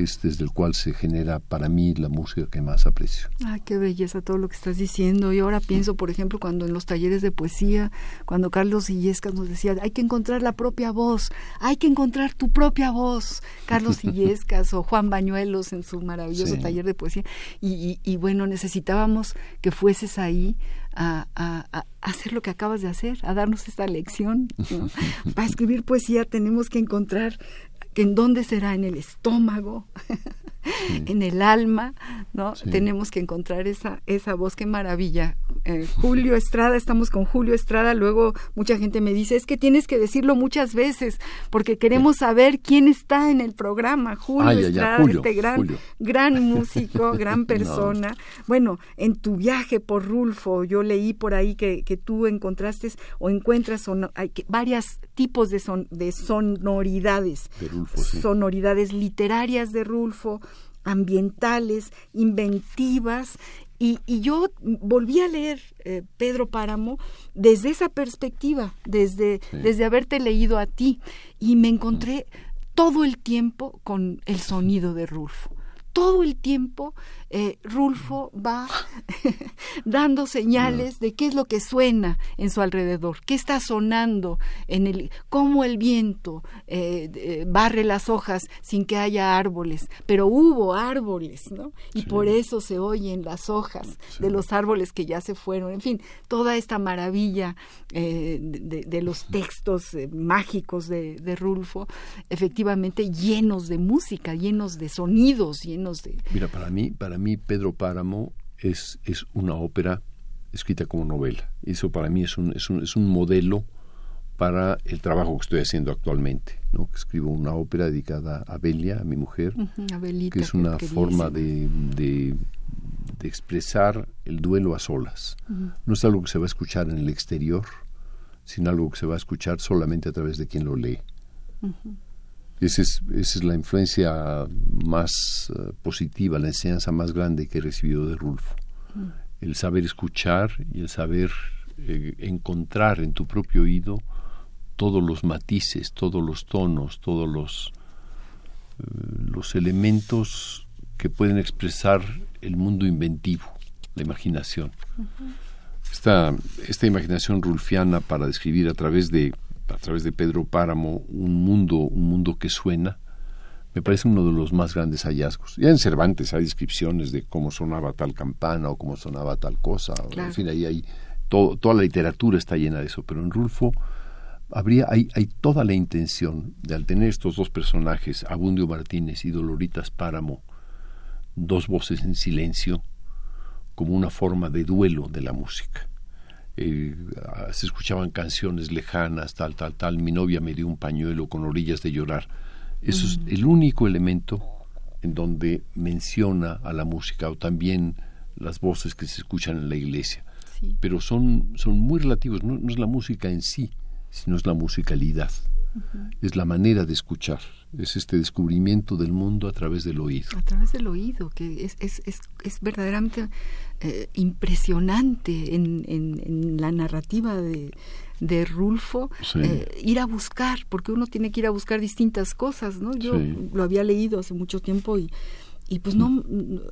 Speaker 3: que es desde el cual se genera para mí la música que más aprecio.
Speaker 2: Ay, qué belleza todo lo que estás diciendo. Y ahora pienso, por ejemplo, cuando en los talleres de poesía, cuando Carlos Illescas nos decía, hay que encontrar la propia voz, hay que encontrar tu propia voz, Carlos *laughs* Illescas o Juan Bañuelos en su maravilloso taller de poesía. Y, y, bueno, necesitábamos que fueses ahí a, a, hacer lo que acabas de hacer, a darnos esta lección. *laughs* Para escribir poesía tenemos que encontrar en dónde será en el estómago, *laughs* en el alma, ¿no? Tenemos que encontrar esa, esa voz, qué maravilla. Eh, Julio Estrada, estamos con Julio Estrada, luego mucha gente me dice, es que tienes que decirlo muchas veces, porque queremos saber quién está en el programa. Julio Estrada, este gran, gran *laughs* músico, gran persona. Bueno, en tu viaje por Rulfo, yo leí por ahí que, que tú encontraste o encuentras hay varios tipos de, son, de sonoridades. Sonoridades literarias de Rulfo, ambientales, inventivas. Y, yo volví a leer eh, Pedro Páramo desde esa perspectiva, desde, desde haberte leído a ti, y me encontré todo el tiempo con el sonido de Rulfo. Todo el tiempo eh, Rulfo va *laughs* dando señales de qué es lo que suena en su alrededor, qué está sonando en el, cómo el viento eh, barre las hojas sin que haya árboles, pero hubo árboles, ¿no? Y por eso se oyen las hojas de los árboles que ya se fueron, en fin, toda esta maravilla eh, de, los textos mágicos de, de Rulfo, efectivamente llenos de música, llenos de sonidos, llenos de...
Speaker 3: Mira, para mí, para mí Pedro Páramo es, es una ópera escrita como novela. Eso para mí es un, es un, es un modelo para el trabajo que estoy haciendo actualmente. ¿no? Escribo una ópera dedicada a Belia, a mi mujer, que es una forma de, de, expresar el duelo a solas. No es algo que se va a escuchar en el exterior, sino algo que se va a escuchar solamente a través de quien lo lee. Esa es, esa es la influencia más eh, positiva, la enseñanza más grande que he recibido de Rulfo. Mm. El saber escuchar y el saber eh, encontrar en tu propio oído todos los matices, todos los tonos, todos los, eh, los elementos que pueden expresar el mundo inventivo, la imaginación. esta, esta imaginación rulfiana para describir a través de a través de Pedro Páramo un mundo, un mundo que suena, me parece uno de los más grandes hallazgos. Ya en Cervantes hay descripciones de cómo sonaba tal campana o cómo sonaba tal cosa. En fin, ahí hay todo, toda la literatura está llena de eso, pero en Rulfo habría hay, hay toda la intención de al tener estos dos personajes, Abundio Martínez y Doloritas Páramo, dos voces en silencio, como una forma de duelo de la música. Eh, se escuchaban canciones lejanas, tal, tal, tal, mi novia me dio un pañuelo con orillas de llorar. Eso es el único elemento en donde menciona a la música o también las voces que se escuchan en la iglesia. Pero son, son muy relativos, no, es la música en sí, sino es la musicalidad, es la manera de escuchar es este descubrimiento del mundo a través del oído.
Speaker 2: A través del oído, que es, es, es, es verdaderamente eh, impresionante en, en, la narrativa de, de Rulfo, eh, ir a buscar, porque uno tiene que ir a buscar distintas cosas, ¿no? Yo lo había leído hace mucho tiempo y y pues no,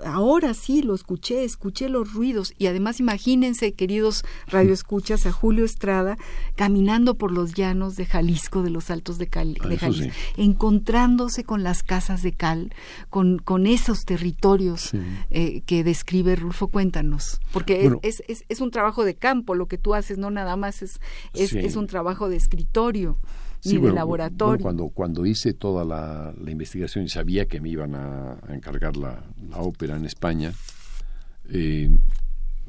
Speaker 2: ahora sí lo escuché, escuché los ruidos. Y además imagínense, queridos radioescuchas, a Julio Estrada caminando por los llanos de Jalisco, de los altos de, Cal, de Jalisco, encontrándose con las casas de cal, con, con esos territorios eh, que describe Rulfo. Cuéntanos, porque es, es, es, un trabajo de campo lo que tú haces, no nada más es, es, es un trabajo de escritorio sí, de laboratorio.
Speaker 3: cuando, cuando hice toda la, investigación y sabía que me iban a, encargar la, ópera en España, eh,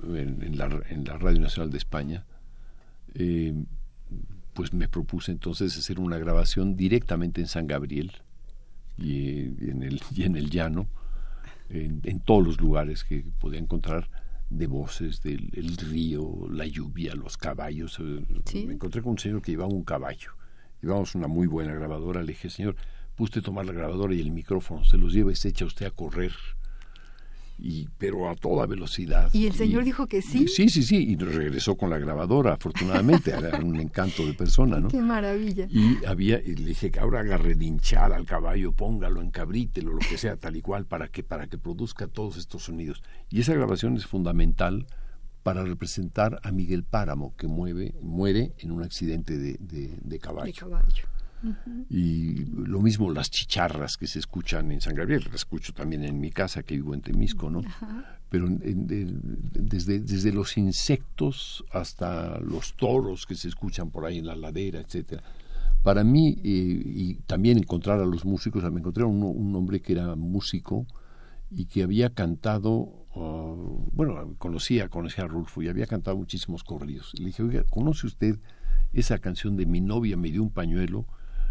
Speaker 3: en, la, en, la, Radio Nacional de España, eh, pues me propuse entonces hacer una grabación directamente en San Gabriel y, en, el, y en el llano, en, todos los lugares que podía encontrar de voces del río, la lluvia, los caballos. Eh, me encontré con un señor que llevaba un caballo llevamos una muy buena grabadora, le dije, señor, puede tomar la grabadora y el micrófono, se los lleva y se echa usted a correr. Y, pero a toda velocidad.
Speaker 2: ¿Y el señor dijo que sí?
Speaker 3: sí, sí, sí, y regresó con la grabadora, afortunadamente, era un encanto de persona, ¿no? *laughs*
Speaker 2: Qué maravilla.
Speaker 3: Y había, y le dije que ahora haga relinchar al caballo, póngalo, encabrítelo, lo que sea, tal y cual, para que, para que produzca todos estos sonidos. Y esa grabación es fundamental para representar a Miguel Páramo, que mueve, muere en un accidente de, de, caballo. Y lo mismo las chicharras que se escuchan en San Gabriel, las escucho también en mi casa, que vivo en Temisco, ¿no? Pero desde, desde los insectos hasta los toros que se escuchan por ahí en la ladera, etcétera. Para mí, eh, y también encontrar a los músicos, me encontré a un, un hombre que era músico y que había cantado, bueno, conocía, conocía a Rulfo y había cantado muchísimos corridos. Le dije, oiga, ¿conoce usted esa canción de Mi novia me dio un pañuelo?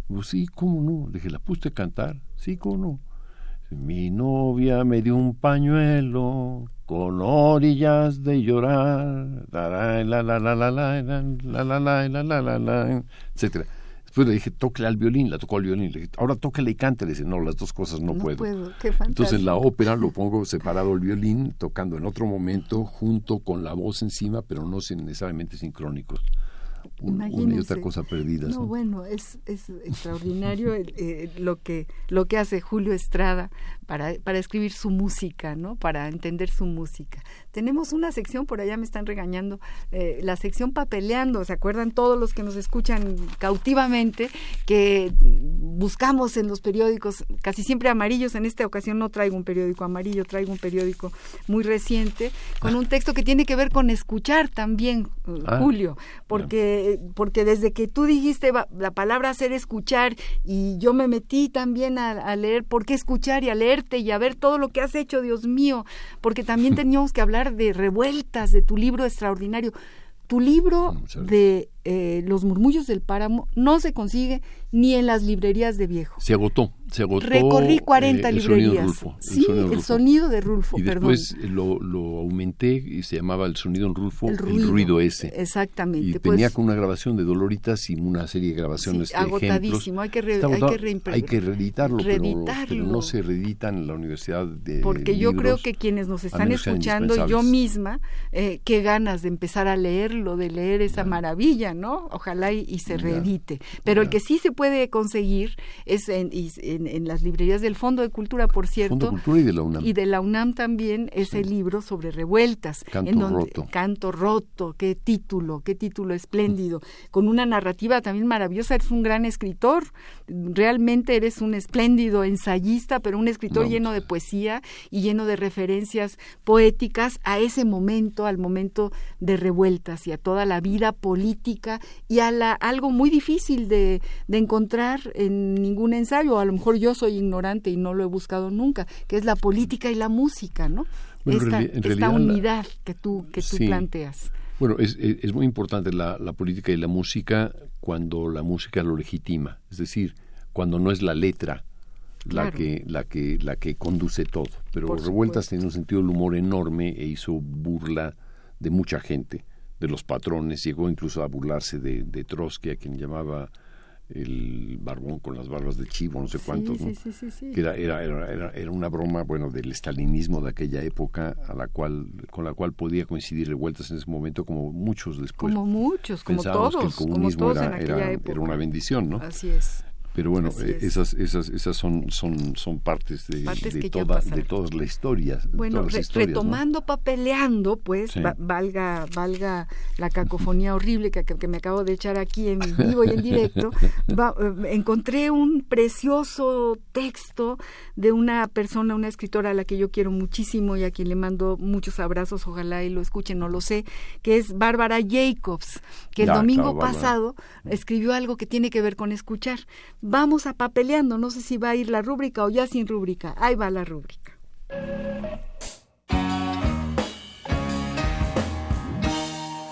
Speaker 3: Digo, sí, ¿cómo no? Le dije, ¿la puse a cantar? Sí, ¿cómo no? Mi novia me dio un pañuelo con orillas de llorar, etcétera. Después le dije, toque al violín, la tocó al violín. Le dije, ahora tóquele y cante. Le dice, no, las dos cosas no, puedo. Entonces en la ópera lo pongo separado el violín, tocando en otro momento, junto con la voz encima, pero no necesariamente sincrónicos. una y otra cosa perdidas.
Speaker 2: No, bueno, es, es extraordinario eh, lo, que, lo que hace Julio Estrada para, para escribir su música, ¿no? Para entender su música. Tenemos una sección, por allá me están regañando, eh, la sección papeleando, ¿se acuerdan todos los que nos escuchan cautivamente? Que buscamos en los periódicos, casi siempre amarillos, en esta ocasión no traigo un periódico amarillo, traigo un periódico muy reciente, con un texto que tiene que ver con escuchar también,
Speaker 3: Ah,
Speaker 2: Julio, porque, porque desde que tú dijiste la palabra hacer escuchar y yo me metí también a, a leer por qué escuchar y a y a ver todo lo que has hecho, Dios mío, porque también *laughs* teníamos que hablar de revueltas, de tu libro extraordinario. Tu libro de eh, Los murmullos del páramo no se consigue ni en las librerías de viejo.
Speaker 3: Se agotó, se agotó.
Speaker 2: Recorrí 40
Speaker 3: eh, el sonido
Speaker 2: librerías.
Speaker 3: Rulfo, el
Speaker 2: sí,
Speaker 3: sonido
Speaker 2: el
Speaker 3: Rulfo.
Speaker 2: sonido de Rulfo,
Speaker 3: Y
Speaker 2: perdón.
Speaker 3: después lo, lo aumenté y se llamaba el sonido en Rulfo,
Speaker 2: el
Speaker 3: el
Speaker 2: ruido,
Speaker 3: ese.
Speaker 2: Exactamente.
Speaker 3: Y
Speaker 2: pues,
Speaker 3: tenía con una grabación de Doloritas y una serie de grabaciones
Speaker 2: Sí,
Speaker 3: de ejemplos.
Speaker 2: agotadísimo, hay que re- hay que
Speaker 3: Hay que reeditarlo, pero- no se reeditan en la Universidad de
Speaker 2: porque yo creo que quienes nos están escuchando yo misma, eh, qué ganas de empezar a leerlo, de leer esa maravilla, ¿no? Ojalá y, y se reedite. Pero el que sí se puede conseguir es en, y- en, en las librerías del Fondo de Cultura, por cierto.
Speaker 3: Fondo de Cultura y de la UNAM.
Speaker 2: Y de la UNAM también ese libro sobre revueltas.
Speaker 3: Canto
Speaker 2: en donde-
Speaker 3: roto.
Speaker 2: Canto roto, qué título, qué título espléndido. Con una narrativa también maravillosa, eres un gran escritor. Realmente eres un espléndido ensayista, pero un escritor
Speaker 3: No,
Speaker 2: lleno de poesía y lleno de referencias poéticas a ese momento, al momento de revueltas y a toda la vida política y a la, algo muy difícil de, de encontrar en ningún ensayo. A lo mejor yo soy ignorante y no lo he buscado nunca, que es la política y la música, ¿no?
Speaker 3: Bueno,
Speaker 2: esta
Speaker 3: en realidad
Speaker 2: unidad que tú, que tú
Speaker 3: Sí.
Speaker 2: planteas.
Speaker 3: Bueno, es, es, es muy importante la, la política y la música cuando la música lo legitima, es decir, cuando no es la letra la
Speaker 2: Claro.
Speaker 3: que la que la que conduce todo. Pero
Speaker 2: Por
Speaker 3: Revueltas tenía un sentido del humor enorme e hizo burla de mucha gente, de los patrones, llegó incluso a burlarse de, de Trotsky, a quien llamaba el barbón con las barbas de chivo, no sé cuántos,
Speaker 2: sí,
Speaker 3: ¿no?
Speaker 2: sí, sí,
Speaker 3: que era, era, era, era- una broma, bueno, del estalinismo de aquella época, a la cual, con la cual podía coincidir revueltas en ese momento, como muchos después.
Speaker 2: como muchos, como todos,
Speaker 3: que el
Speaker 2: como
Speaker 3: comunismo
Speaker 2: todos
Speaker 3: era,
Speaker 2: en aquella época.
Speaker 3: era una bendición, ¿no?
Speaker 2: Así es.
Speaker 3: Pero bueno, eh,
Speaker 2: es.
Speaker 3: esas, esas, esas son, son, son partes de,
Speaker 2: Partes
Speaker 3: de toda, de todas las historias.
Speaker 2: Bueno,
Speaker 3: todas las
Speaker 2: re-
Speaker 3: historias, ¿no?
Speaker 2: retomando papeleando, pues,
Speaker 3: Sí.
Speaker 2: va- valga, valga la cacofonía horrible que, que me acabo de echar aquí en vivo y en directo, *laughs* va- eh, encontré un precioso texto de una persona, una escritora a la que yo quiero muchísimo y a quien le mando muchos abrazos, ojalá y lo escuchen, no lo sé, que es Bárbara Jacobs, que el
Speaker 3: Ya,
Speaker 2: domingo
Speaker 3: claro,
Speaker 2: pasado escribió algo que tiene que ver con escuchar. Vamos a papeleando, no sé si va a ir la rúbrica o ya sin rúbrica. Ahí va la rúbrica.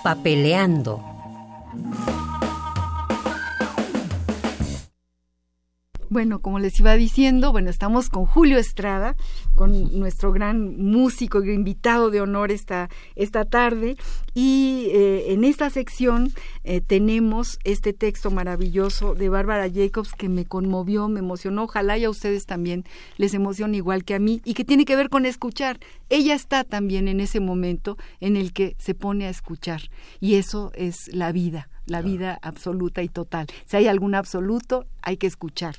Speaker 5: Papeleando.
Speaker 2: Bueno, como les iba diciendo, bueno, estamos con Julio Estrada, con nuestro gran músico y invitado de honor esta, esta tarde. Y eh, en esta sección eh, tenemos este texto maravilloso de Bárbara Jacobs que me conmovió, me emocionó. Ojalá y a ustedes también les emocione igual que a mí y que tiene que ver con escuchar. Ella está también en ese momento en el que se pone a escuchar y eso es la vida la vida absoluta y total. Si hay algún absoluto, hay que escuchar.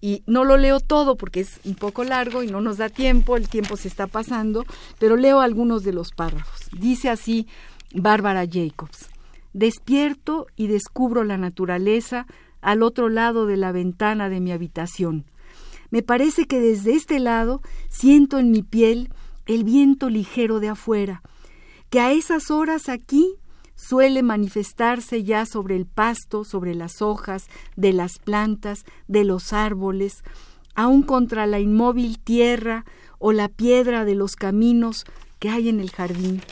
Speaker 2: Y no lo leo todo porque es un poco largo y no nos da tiempo, el tiempo se está pasando, pero leo algunos de los párrafos. Dice así Bárbara Jacobs, despierto y descubro la naturaleza al otro lado de la ventana de mi habitación. Me parece que desde este lado siento en mi piel el viento ligero de afuera, que a esas horas aquí suele manifestarse ya sobre el pasto, sobre las hojas, de las plantas, de los árboles, aun contra la inmóvil tierra o la piedra de los caminos que hay en el jardín.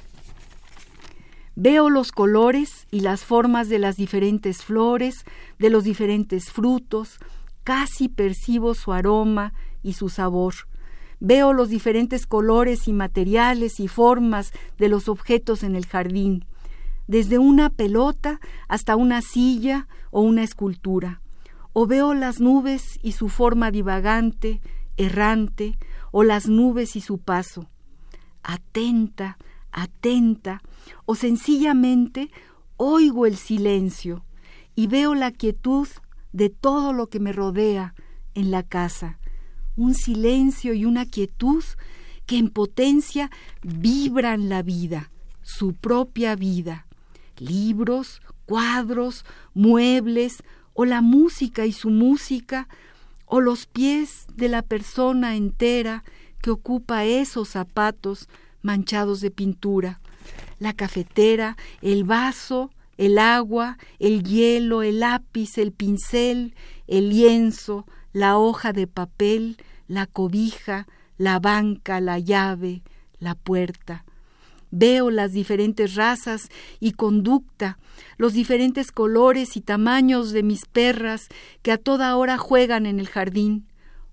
Speaker 2: Veo los colores y las formas de las diferentes flores, de los diferentes frutos, casi percibo su aroma y su sabor. Veo los diferentes colores y materiales y formas de los objetos en el jardín desde una pelota hasta una silla o una escultura. O veo las nubes y su forma divagante, errante, o las nubes y su paso. Atenta, atenta, o sencillamente oigo el silencio y veo la quietud de todo lo que me rodea en la casa. un silencio y una quietud que en potencia vibran la vida, su propia vida. Libros, cuadros, muebles, o la música y su música, o los pies de la persona entera que ocupa esos zapatos manchados de pintura, la cafetera, el vaso, el agua, el hielo, el lápiz, el pincel, el lienzo, la hoja de papel, la cobija, la banca, la llave, la puerta. Veo las diferentes razas y conducta, los diferentes colores y tamaños de mis perras que a toda hora juegan en el jardín.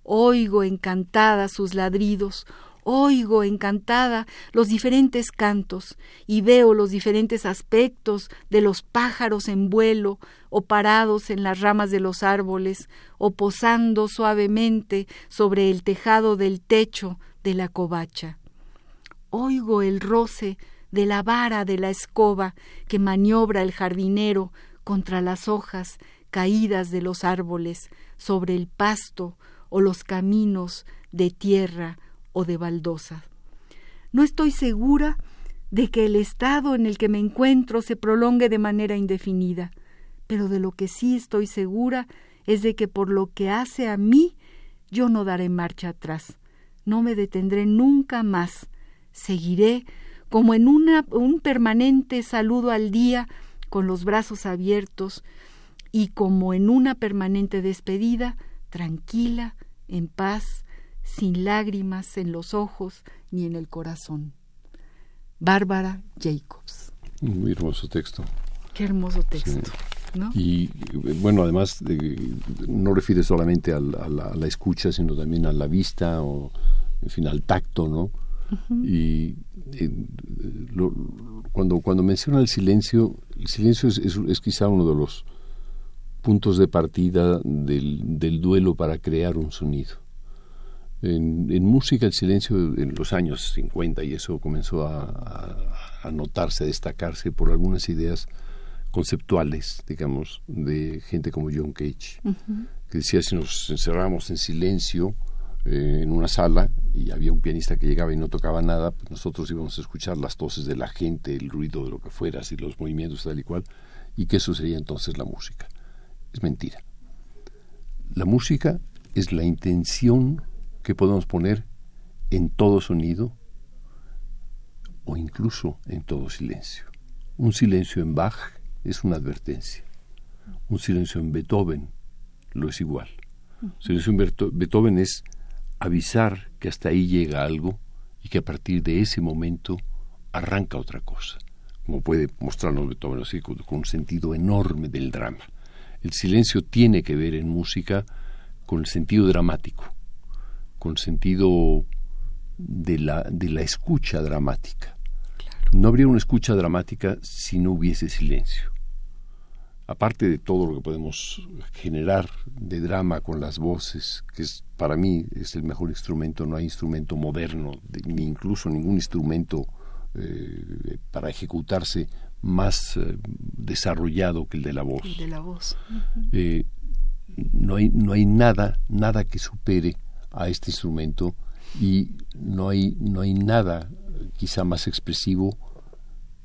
Speaker 2: Oigo encantada sus ladridos, oigo encantada los diferentes cantos y veo los diferentes aspectos de los pájaros en vuelo o parados en las ramas de los árboles o posando suavemente sobre el tejado del techo de la covacha. Oigo el roce de la vara de la escoba que maniobra el jardinero contra las hojas caídas de los árboles sobre el pasto o los caminos de tierra o de baldosa. No estoy segura de que el estado en el que me encuentro se prolongue de manera indefinida, pero de lo que sí estoy segura es de que por lo que hace a mí, yo no daré marcha atrás, no me detendré nunca más, seguiré como en una, un permanente saludo al día, con los brazos abiertos, y como en una permanente despedida, tranquila, en paz, sin lágrimas en los ojos ni en el corazón. Bárbara Jacobs.
Speaker 3: Muy hermoso texto.
Speaker 2: Qué hermoso texto.
Speaker 3: Y bueno, además no refiere solamente a la, escucha, sino también a la vista o, en fin, al tacto, ¿no? Y eh, cuando, cuando menciona el silencio, el silencio es, es, quizá uno de los puntos de partida del, del duelo para crear un sonido. En, música el silencio en los años 50 y eso comenzó a, a, notarse, a destacarse por algunas ideas conceptuales, digamos, de gente como John Cage, que decía si nos encerramos en silencio eh, en una sala y había un pianista que llegaba y no tocaba nada, pues nosotros íbamos a escuchar las toses de la gente, el ruido de lo que fuera, así los movimientos tal y cual, y que eso sería entonces la música. Es mentira. La música es la intención que podemos poner en todo sonido o incluso en todo silencio. Un silencio en Bach es una advertencia. Un silencio en Beethoven lo es igual. Un silencio en Beethoven es avisar que hasta ahí llega algo y que a partir de ese momento arranca otra cosa, como puede mostrarnos Beethoven así, con un sentido enorme del drama. El silencio tiene que ver en música con el sentido dramático con sentido de la, de la escucha dramática. No habría una escucha dramática si no hubiese silencio. Aparte de todo lo que podemos generar de drama con las voces, que es, para mí es el mejor instrumento, no hay instrumento moderno, ni incluso ningún instrumento eh, para ejecutarse más eh, desarrollado que el de la voz.
Speaker 2: de la voz.
Speaker 3: Eh, no, hay, no hay nada, nada que supere a este instrumento y no hay, no hay nada quizá más expresivo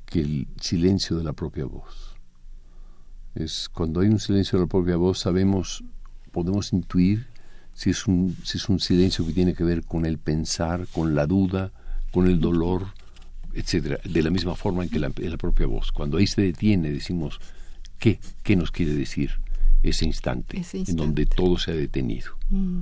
Speaker 3: que el silencio de la propia voz. Es cuando hay un silencio de la propia voz sabemos, podemos intuir si es un, si es un silencio que tiene que ver con el pensar, con la duda, con el dolor, etcétera, de la misma forma en que la, la propia voz. Cuando ahí se detiene, decimos qué, qué nos quiere decir ese instante, en donde todo se ha detenido. Mm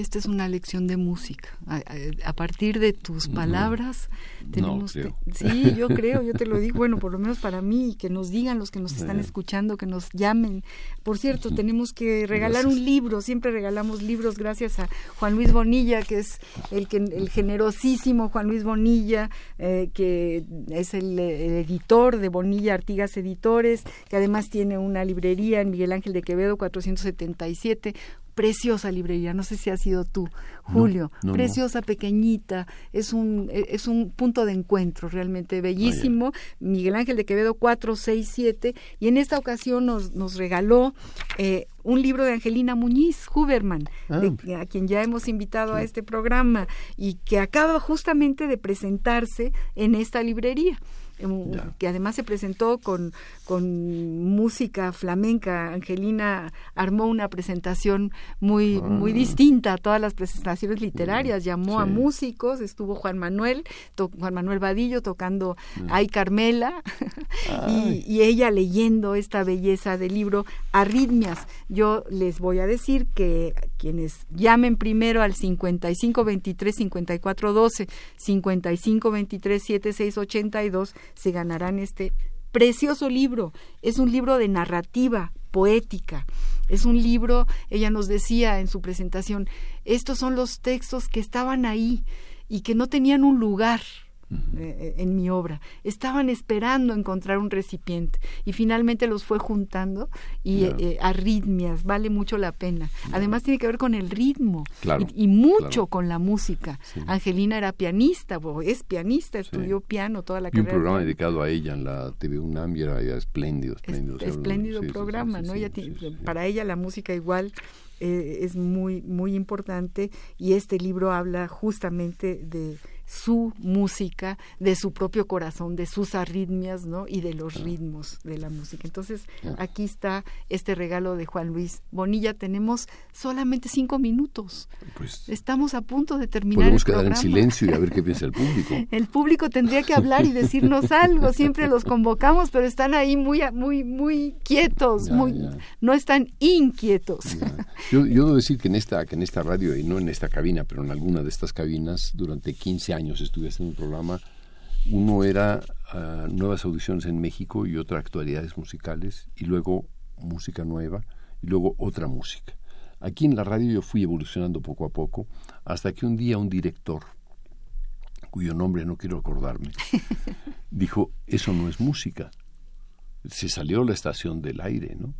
Speaker 2: esta es una lección de música. A, partir de tus palabras tenemos sí, yo *laughs* creo, yo te lo digo, bueno, por lo menos para mí, que nos digan los que nos están escuchando, que nos llamen. Por cierto, tenemos que regalar un libro, siempre regalamos libros gracias a Juan Luis Bonilla, que es el que el generosísimo Juan Luis Bonilla, eh, que es el, el, editor de Bonilla Artigas Editores, que además tiene una librería en Miguel Ángel de Quevedo 477 preciosa librería, no sé si ha sido tú, Julio, preciosa, pequeñita, es un, es un punto de encuentro realmente bellísimo, Miguel Ángel de Quevedo 467, y en esta ocasión nos, nos regaló eh, un libro de Angelina Muñiz Huberman, ah, a quien ya hemos invitado a este programa y que acaba justamente de presentarse en esta librería que además se presentó con, con música flamenca. Angelina armó una presentación muy, ah. muy distinta a todas las presentaciones literarias. Llamó a músicos, estuvo Juan Manuel, Juan Manuel Vadillo tocando Ay Carmela *laughs* y, y, ella leyendo esta belleza del libro Arritmias. Yo les voy a decir que quienes llamen primero al 55 23 54 12, 55 23 76 82 se ganarán este precioso libro. Es un libro de narrativa poética. Es un libro, ella nos decía en su presentación, estos son los textos que estaban ahí y que no tenían un lugar eh, eh, en mi obra. Estaban esperando encontrar un recipiente y finalmente los fue juntando y eh, arritmias, vale mucho la pena. Además tiene que ver con el ritmo y, mucho con la música. Angelina era pianista, es pianista, estudió piano toda la
Speaker 3: y un programa dedicado a ella en la TV UNAM y era, espléndido, espléndido.
Speaker 2: espléndido programa, ¿no? Ella para ella la música igual es muy muy importante y este libro habla justamente de su música, de su propio corazón, de sus arritmias, ¿no? Y de los ritmos de la música. Entonces, aquí está este regalo de Juan Luis Bonilla. Tenemos solamente cinco minutos. Pues Estamos a punto de terminar.
Speaker 3: Podemos quedar en silencio y a ver qué piensa el público. *laughs*
Speaker 2: el público tendría que hablar y decirnos *laughs* algo. Siempre los convocamos, pero están ahí muy, muy, muy quietos, muy, no están inquietos.
Speaker 3: Yo, yo debo decir que en esta, que en esta radio y no en esta cabina, pero en alguna de estas cabinas durante 15 años años estuve haciendo un programa. Uno era ah, nuevas audiciones en México y otra actualidades musicales y luego música nueva y luego otra música. Aquí en la radio yo fui evolucionando poco a poco hasta que un día un director, cuyo nombre no quiero acordarme, *laughs* dijo, eso no es música. Se salió la estación del aire, ¿no?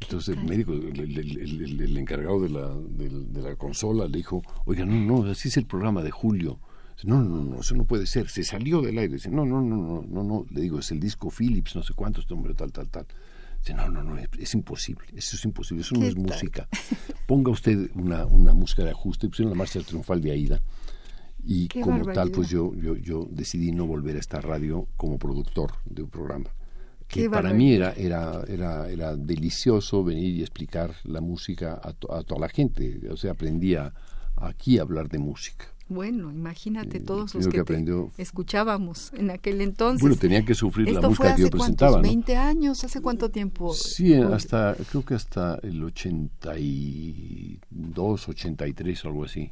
Speaker 3: Entonces el médico, el, encargado de la, de la, consola le dijo, oiga, no, no, así es el programa de Julio. No, no, no, eso no puede ser. Se salió del aire. Dice, no, no, no, no, no, no. Le digo, es el disco Philips, no sé cuántos, este número tal, tal, tal. Dice, no, no, no, es, imposible. Eso es imposible. Eso no es música. Ponga usted una, una música de ajuste. Pusieron la marcha triunfal de Aida. Y como tal, pues yo, yo, yo decidí no volver a esta radio como productor de un programa. Que para mí era, era, era, era delicioso venir y explicar la música a, a toda la gente. O sea, aprendía aquí a hablar de música.
Speaker 2: Bueno, imagínate todos los que, escuchábamos en aquel entonces.
Speaker 3: Bueno, tenían que sufrir la música que yo presentaba. ¿no?
Speaker 2: 20 años, ¿hace cuánto tiempo?
Speaker 3: Sí, hasta, creo que hasta el 82, 83, algo así.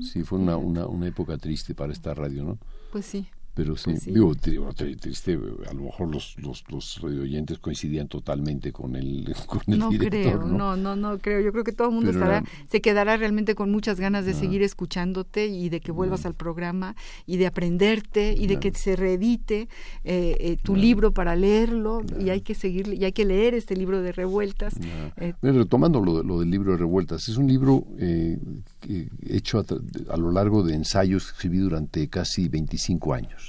Speaker 3: Sí, fue una, una, una época triste para esta radio, ¿no?
Speaker 2: Pues sí.
Speaker 3: Pero sí, pues digo, triste, a lo mejor los, los, los oyentes coincidían totalmente con el, *laughs* con el
Speaker 2: no
Speaker 3: director,
Speaker 2: creo, ¿no? no, no, creo. Yo creo que todo el mundo estará, se quedará realmente con muchas ganas de ah. seguir escuchándote y de que vuelvas al programa y de aprenderte y de que se reedite eh, eh, tu libro para leerlo y hay que seguir, y hay que leer este libro de revueltas.
Speaker 3: Eh, retomando lo, lo, del libro de revueltas, es un libro hecho a, a, lo largo de ensayos que escribí durante casi 25 años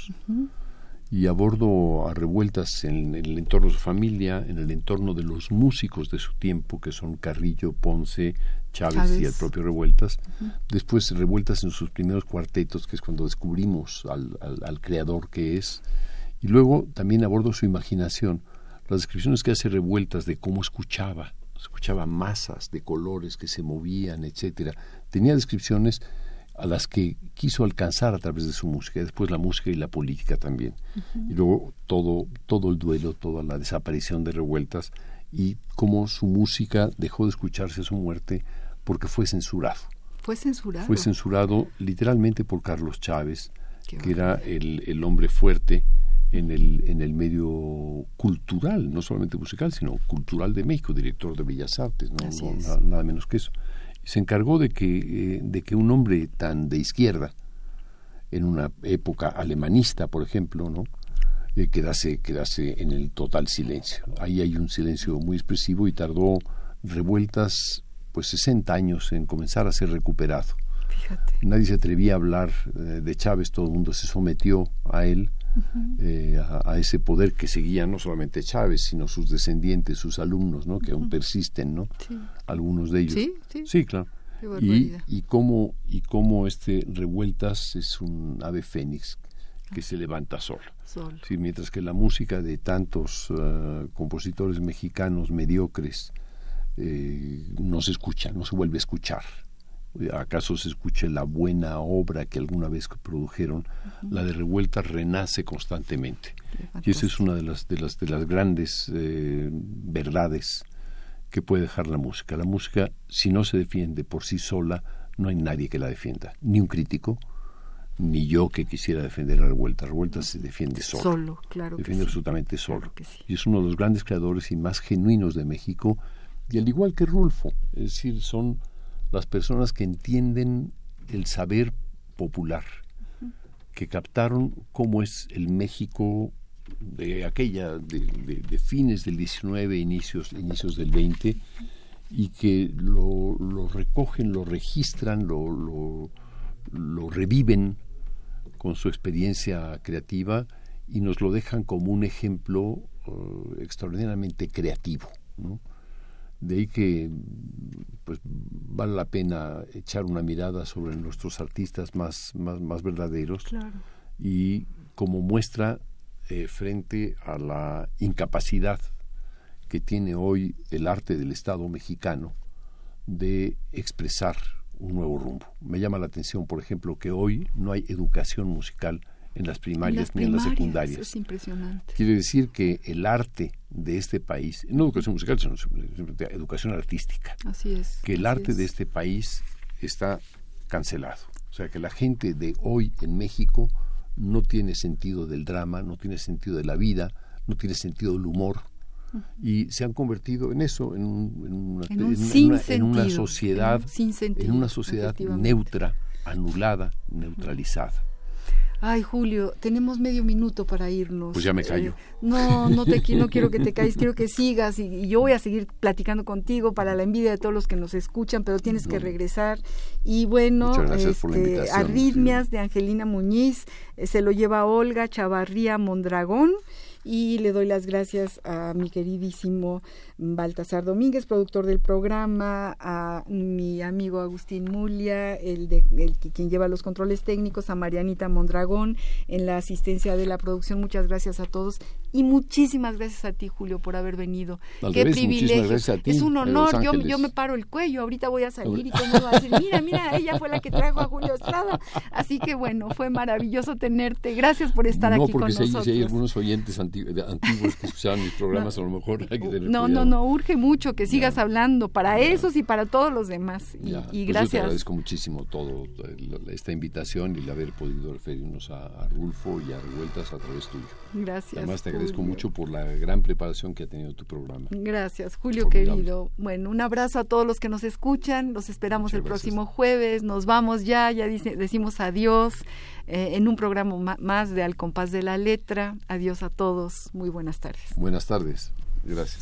Speaker 3: y abordo a revueltas en, el entorno de su familia, en el entorno de los músicos de su tiempo, que son Carrillo, Ponce, Chávez, y el propio Revueltas. Después Revueltas en sus primeros cuartetos, que es cuando descubrimos al, al, creador que es. Y luego también abordo su imaginación, las descripciones que hace Revueltas de cómo escuchaba, escuchaba masas de colores que se movían, etcétera. Tenía descripciones a las que quiso alcanzar a través de su música, después la música y la política también. Y luego todo, todo el duelo, toda la desaparición de revueltas y cómo su música dejó de escucharse a su muerte porque fue censurado.
Speaker 2: Fue censurado.
Speaker 3: Fue censurado literalmente por Carlos Chávez, que era el, el, hombre fuerte en el, en el medio cultural, no solamente musical, sino cultural de México, director de Bellas Artes, no, nada menos que eso se encargó de que, eh, de que un hombre tan de izquierda, en una época alemanista, por ejemplo, ¿no? Eh, quedase, quedase en el total silencio. Ahí hay un silencio muy expresivo y tardó revueltas pues 60 años en comenzar a ser recuperado.
Speaker 2: Fíjate.
Speaker 3: Nadie se atrevía a hablar eh, de Chávez, todo el mundo se sometió a él, eh, a, a ese poder que seguía no solamente Chávez, sino sus descendientes, sus alumnos, ¿no? que aún persisten, ¿no?
Speaker 2: Sí.
Speaker 3: algunos de ellos.
Speaker 2: Sí, sí.
Speaker 3: Sí, claro. Y, cómo y cómo este Revueltas es un ave fénix que se levanta.
Speaker 2: Solo.
Speaker 3: Sí, mientras que la música de tantos eh, compositores mexicanos mediocres eh, no se escucha, no se vuelve a escuchar. ¿Acaso se escuche la buena obra que alguna vez produjeron? La de Revueltas renace constantemente. Y esa es una de las, de las, de las grandes eh, verdades que puede dejar la música. La música, si no se defiende por sí sola, no hay nadie que la defienda. Ni un crítico, ni yo que quisiera defender a Revuelta. Revuelta se defiende solo.
Speaker 2: Solo, claro. que
Speaker 3: defiende
Speaker 2: sí.
Speaker 3: absolutamente solo.
Speaker 2: Claro que sí.
Speaker 3: Y es uno de los grandes creadores y más genuinos de México. Y al igual que Rulfo, es decir, son las personas que entienden el saber popular, que captaron cómo es el México de aquella, de, de- de fines del 19, inicios, inicios del 20, y que lo, lo recogen, lo registran, lo, lo, lo reviven con su experiencia creativa y nos lo dejan como un ejemplo eh, extraordinariamente creativo. ¿no? De ahí que pues, vale la pena echar una mirada sobre nuestros artistas más, más, más verdaderos
Speaker 2: Claro.
Speaker 3: y como muestra eh, frente a la incapacidad que tiene hoy el arte del Estado mexicano de expresar un nuevo rumbo. Me llama la atención, por ejemplo, que hoy no hay educación musical en las primarias
Speaker 2: las
Speaker 3: ni en las
Speaker 2: primarias,
Speaker 3: secundarias.
Speaker 2: Es impresionante.
Speaker 3: Quiere decir que el arte de este país, no educación musical, sino educación artística,
Speaker 2: Así es.
Speaker 3: que el arte
Speaker 2: es.
Speaker 3: de este país está cancelado. O sea, que la gente de hoy en México no tiene sentido del drama, no tiene sentido de la vida, no tiene sentido del humor. Y se han convertido en eso, en, un- en una,
Speaker 2: En un
Speaker 3: en una- sociedad,
Speaker 2: un sin sentido,
Speaker 3: en una sociedad neutra, anulada, neutralizada.
Speaker 2: Ay, Julio, tenemos medio minuto para irnos.
Speaker 3: Pues ya me callo.
Speaker 2: Eh, no, no te no quiero que te *laughs* calles, quiero que sigas y, y yo voy a seguir platicando contigo para la envidia de todos los que nos escuchan, pero tienes que regresar. Y bueno, este, Arritmias de Angelina Muñiz, eh, se lo lleva Olga Chavarría Mondragón. Y le doy las gracias a mi queridísimo Baltasar Domínguez, productor del programa, a mi amigo Agustín Mulia, el de el quien lleva los controles técnicos, a Marianita Mondragón en la asistencia de la producción. Muchas gracias a todos y muchísimas gracias a ti, Julio, por haber venido. Qué privilegio.
Speaker 3: gracias a ti,
Speaker 2: es un honor. Yo, yo me paro el cuello. Ahorita voy a salir y *laughs* todo va a decir, mira, mira, ella fue la que trajo a Julio Estrada. Así que bueno, fue maravilloso tenerte. Gracias por estar
Speaker 3: no,
Speaker 2: aquí con
Speaker 3: si hay,
Speaker 2: nosotros.
Speaker 3: si hay algunos oyentes antiguos que escuchaban mis programas, a lo mejor hay que tener
Speaker 2: No, no,
Speaker 3: cuidado.
Speaker 2: no, urge mucho que sigas
Speaker 3: Ya.
Speaker 2: hablando para
Speaker 3: Ya.
Speaker 2: esos y para todos los demás. Y, y
Speaker 3: pues yo te
Speaker 2: gracias.
Speaker 3: agradezco muchísimo todo, eh, esta invitación y el haber podido referirnos a, a Rulfo y a Revueltas a través tuyo.
Speaker 2: Gracias.
Speaker 3: Además te agradezco mucho por la gran preparación que ha tenido tu programa.
Speaker 2: Gracias, Julio
Speaker 3: Formidable.
Speaker 2: querido. Bueno, un abrazo a todos los que nos escuchan. Los esperamos
Speaker 3: Muchas
Speaker 2: el
Speaker 3: gracias.
Speaker 2: próximo jueves. Nos vamos ya, ya dice- decimos adiós eh, en un programa ma- más de Al compás de la letra. Adiós a todos. Muy buenas tardes.
Speaker 3: Buenas tardes. Gracias.